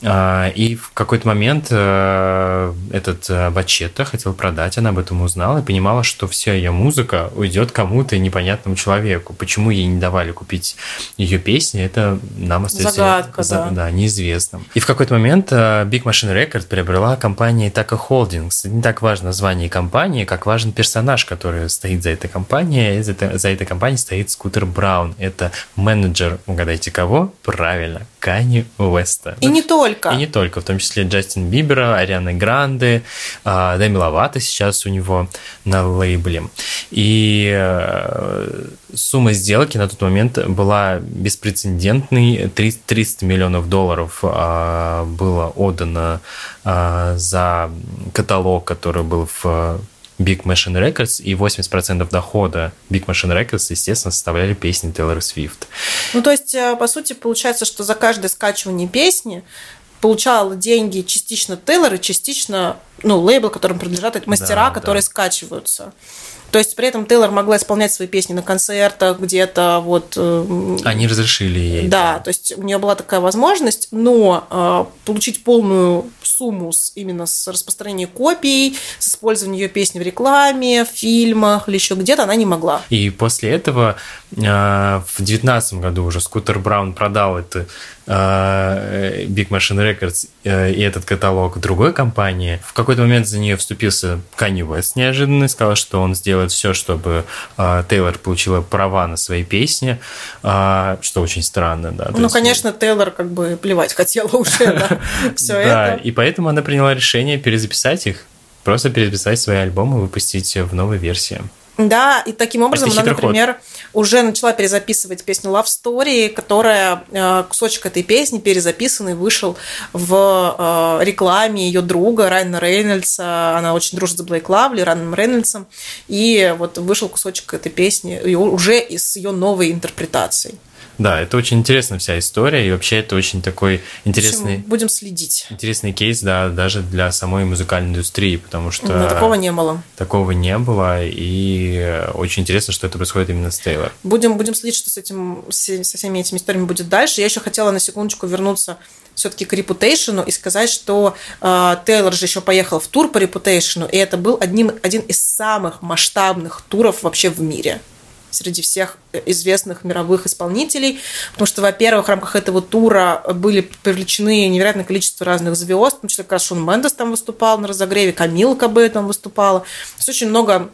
А, и в какой-то момент э, этот э, Бачетта хотел продать, она об этом узнала и понимала, что вся ее музыка уйдет кому-то непонятному человеку. Почему ей не давали купить ее песни, это нам остается Загадка, за, да. да, неизвестным. И в какой-то момент Big Machine Records приобрела компания Taka Holdings. Не так важно название компании, как важен персонаж, который стоит за этой компанией. За, за этой компанией стоит Скутер Браун. Это менеджер, угадайте кого? Правильно, Кани Уэста. И не только. И не только, в том числе Джастин Бибера, Арианы Гранде, а, Дэми Ловато сейчас у него на лейбле. И э, сумма сделки на тот момент была беспрецедентной. 300 миллионов долларов а, было отдано а, за каталог, который был в Big Machine Records, и 80% дохода Big Machine Records, естественно, составляли песни Тейлор Свифт. Ну, то есть, э, по сути, получается, что за каждое скачивание песни получал деньги частично Тейлор и частично ну, лейбл, которым принадлежат мастера, да, которые да. скачиваются. То есть при этом Тейлор могла исполнять свои песни на концертах где-то вот. Э, Они разрешили ей. Да, да, то есть у нее была такая возможность, но э, получить полную сумму с, именно с распространения копий, с использованием ее песни в рекламе, в фильмах или еще где-то она не могла. И после этого э, в девятнадцатом году уже Скутер Браун продал это Big Machine Records э, и этот каталог другой компании. В какой-то момент за нее вступился Kanye West неожиданно, сказал, что он сделает делает все, чтобы э, Тейлор получила права на свои песни, э, что очень странно, да. Ну, есть... конечно, Тейлор как бы плевать хотела уже на все это. Да, и поэтому она приняла решение перезаписать их, просто перезаписать свои альбомы и выпустить в новой версии. Да, и таким образом она, например, ход. уже начала перезаписывать песню Love Story, которая э, кусочек этой песни перезаписанный вышел в э, рекламе ее друга Райана Рейнольдса. Она очень дружит с Блейк Лавли, Райаном Рейнольдсом. И вот вышел кусочек этой песни уже из ее новой интерпретации. Да, это очень интересная вся история, и вообще это очень такой интересный... Почему? Будем следить. Интересный кейс, да, даже для самой музыкальной индустрии, потому что... Но такого не было. Такого не было, и очень интересно, что это происходит именно с Тейлор. Будем, будем следить, что с этим, со всеми этими историями будет дальше. Я еще хотела на секундочку вернуться все-таки к Reputation и сказать, что э, Тейлор же еще поехал в тур по Reputation, и это был одним, один из самых масштабных туров вообще в мире среди всех известных мировых исполнителей, потому что, во-первых, в рамках этого тура были привлечены невероятное количество разных звезд, в том числе как раз Шон Мендес там выступал на разогреве, Камила Кабе там выступала. То есть очень много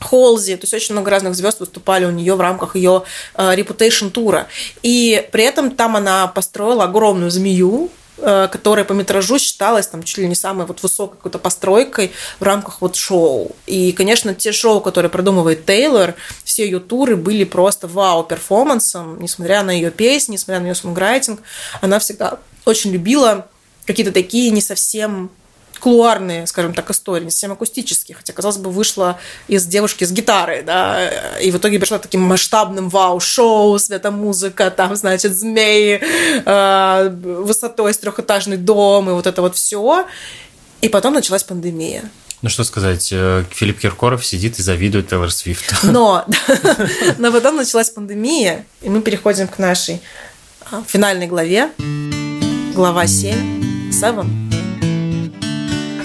Холзи, то есть очень много разных звезд выступали у нее в рамках ее э, Reputation тура. И при этом там она построила огромную змею, Э, которая по метражу считалась там чуть ли не самой вот высокой какой-то постройкой в рамках вот шоу. И, конечно, те шоу, которые продумывает Тейлор, все ее туры были просто вау-перформансом, несмотря на ее песни, несмотря на ее сонграйтинг. Она всегда очень любила какие-то такие не совсем клуарные, скажем так, истории, не совсем акустические, хотя, казалось бы, вышла из девушки с гитарой, да, и в итоге пришла таким масштабным вау-шоу, светомузыка, там, значит, змеи, э, высотой с трехэтажный дом, и вот это вот все. И потом началась пандемия. Ну что сказать, э, Филипп Киркоров сидит и завидует Тейлор Свифт. Но, но потом началась пандемия, и мы переходим к нашей а, финальной главе. Глава 7. Seven.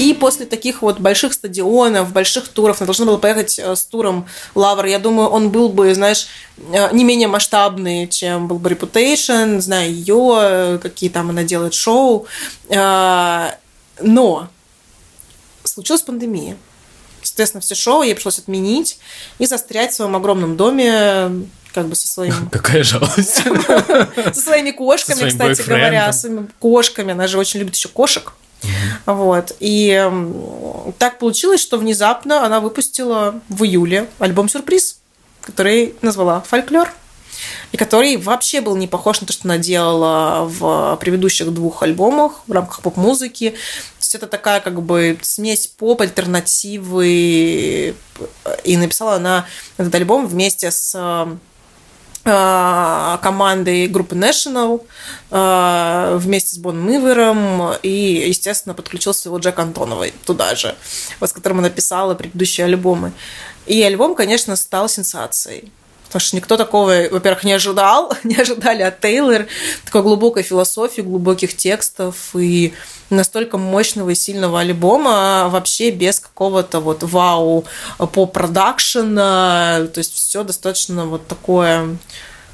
И после таких вот больших стадионов, больших туров, она должна была поехать э, с туром Лавр. Я думаю, он был бы, знаешь, э, не менее масштабный, чем был бы Reputation, зная ее, э, какие там она делает шоу. Но случилась пандемия. Соответственно, все шоу ей пришлось отменить и застрять в своем огромном доме как бы со своим... Какая жалость. Со своими кошками, кстати говоря, со своими кошками. Она же очень любит еще кошек. Вот. И так получилось, что внезапно она выпустила в июле альбом «Сюрприз», который назвала «Фольклор» и который вообще был не похож на то, что она делала в предыдущих двух альбомах в рамках поп-музыки. То есть это такая как бы смесь поп-альтернативы. И написала она этот альбом вместе с командой группы National э, вместе с Бон Мивером и, естественно, подключился его Джек Антоновой туда же, с которым она писала предыдущие альбомы. И альбом, конечно, стал сенсацией. Потому что никто такого, во-первых, не ожидал, не ожидали от Тейлор, такой глубокой философии, глубоких текстов и настолько мощного и сильного альбома, вообще без какого-то вот вау по продакшена, то есть все достаточно вот такое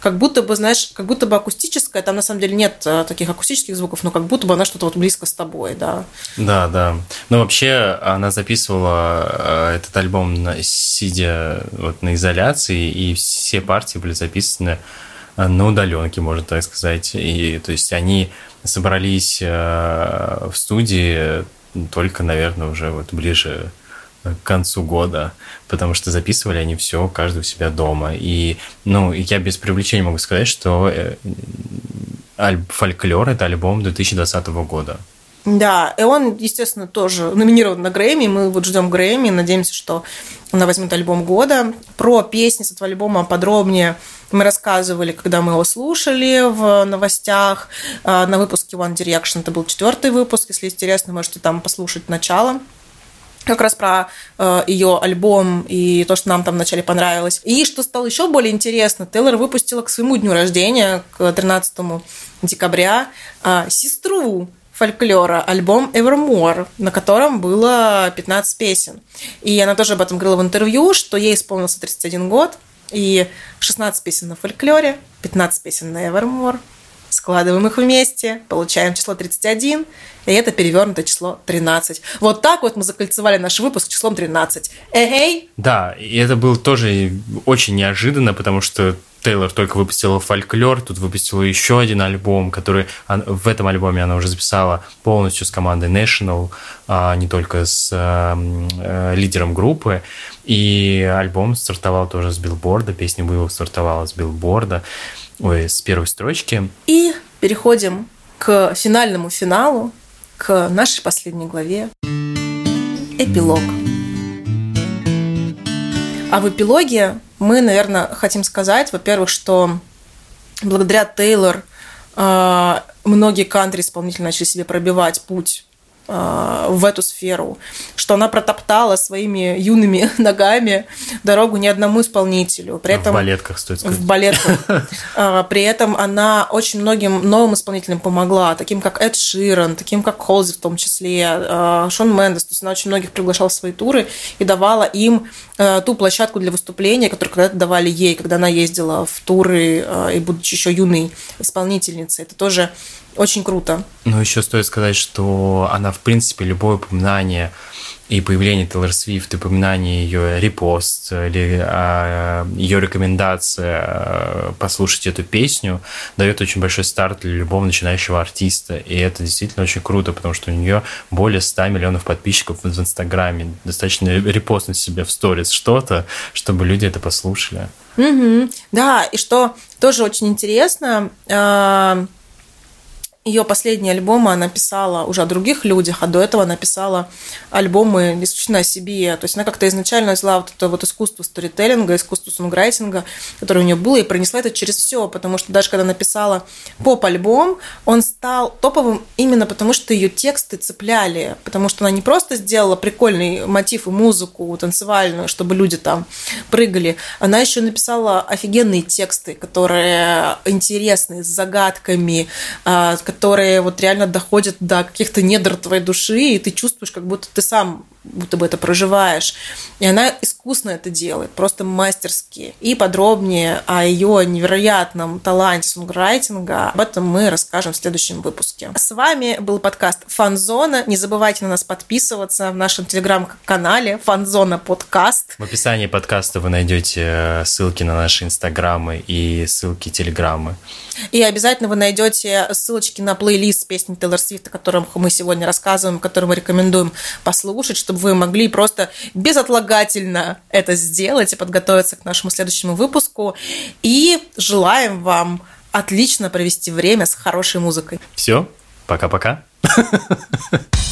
как будто бы, знаешь, как будто бы акустическая, там на самом деле нет э, таких акустических звуков, но как будто бы она что-то вот близко с тобой, да. Да, да. Но вообще она записывала э, этот альбом сидя вот на изоляции, и все партии были записаны э, на удаленке, можно так сказать. И то есть они собрались в студии только, наверное, уже вот ближе к концу года, потому что записывали они все, каждый у себя дома. И, ну, я без привлечения могу сказать, что э, «Фольклор» — это альбом 2020 года. Да, и он, естественно, тоже номинирован на Грэмми. Мы вот ждем Грэмми, надеемся, что она возьмет альбом года. Про песни с этого альбома подробнее мы рассказывали, когда мы его слушали в новостях. А, на выпуске One Direction это был четвертый выпуск. Если интересно, можете там послушать начало как раз про э, ее альбом и то, что нам там вначале понравилось. И что стало еще более интересно, Тейлор выпустила к своему дню рождения, к 13 декабря, э, сестру фольклора, альбом Evermore, на котором было 15 песен. И она тоже об этом говорила в интервью, что ей исполнился 31 год, и 16 песен на фольклоре, 15 песен на Evermore. Складываем их вместе, получаем число 31, и это перевернутое число 13. Вот так вот мы закольцевали наш выпуск числом 13. Эй! Да, и это было тоже очень неожиданно, потому что Тейлор только выпустила фольклор, тут выпустила еще один альбом, который в этом альбоме она уже записала полностью с командой National, а не только с э, лидером группы. И альбом стартовал тоже с билборда, песня была стартовала с билборда, ой, с первой строчки. И переходим к финальному финалу, к нашей последней главе. Эпилог. А в эпилоге мы, наверное, хотим сказать, во-первых, что благодаря Тейлор э, многие кантри-исполнители начали себе пробивать путь в эту сферу, что она протоптала своими юными ногами дорогу ни одному исполнителю. При этом, в балетках, стоит сказать. В балетках. Э, при этом она очень многим новым исполнителям помогла, таким как Эд Ширан, таким как Холзи в том числе, Шон Мендес. То есть она очень многих приглашала в свои туры и давала им ту площадку для выступления, которую когда-то давали ей, когда она ездила в туры и будучи еще юной исполнительницей. Это тоже очень круто. Ну, еще стоит сказать, что она, в принципе, любое упоминание и появление Тейлор Свифт, и упоминание ее репост или а, ее рекомендация а, послушать эту песню дает очень большой старт для любого начинающего артиста. И это действительно очень круто, потому что у нее более 100 миллионов подписчиков в Инстаграме. Достаточно репостнуть себе в сторис что-то, чтобы люди это послушали. Угу. Да, и что тоже очень интересно, а, ее последние альбомы она писала уже о других людях, а до этого она писала альбомы исключительно о себе. То есть она как-то изначально взяла вот это вот искусство сторителлинга, искусство сонграйтинга, которое у нее было, и пронесла это через все, потому что даже когда написала поп-альбом, он стал топовым именно потому, что ее тексты цепляли, потому что она не просто сделала прикольный мотив и музыку танцевальную, чтобы люди там прыгали, она еще написала офигенные тексты, которые интересные, с загадками, а, которые вот реально доходят до каких-то недр твоей души, и ты чувствуешь, как будто ты сам будто бы это проживаешь. И она искусно это делает, просто мастерски. И подробнее о ее невероятном таланте сонграйтинга об этом мы расскажем в следующем выпуске. С вами был подкаст Фанзона. Не забывайте на нас подписываться в нашем телеграм-канале Фанзона подкаст. В описании подкаста вы найдете э, ссылки на наши инстаграмы и ссылки телеграммы. И обязательно вы найдете ссылочки на плейлист песни Тейлор Свифт, о котором мы сегодня рассказываем, который мы рекомендуем послушать, чтобы вы могли просто безотлагательно это сделать и подготовиться к нашему следующему выпуску. И желаем вам отлично провести время с хорошей музыкой. Все, пока-пока.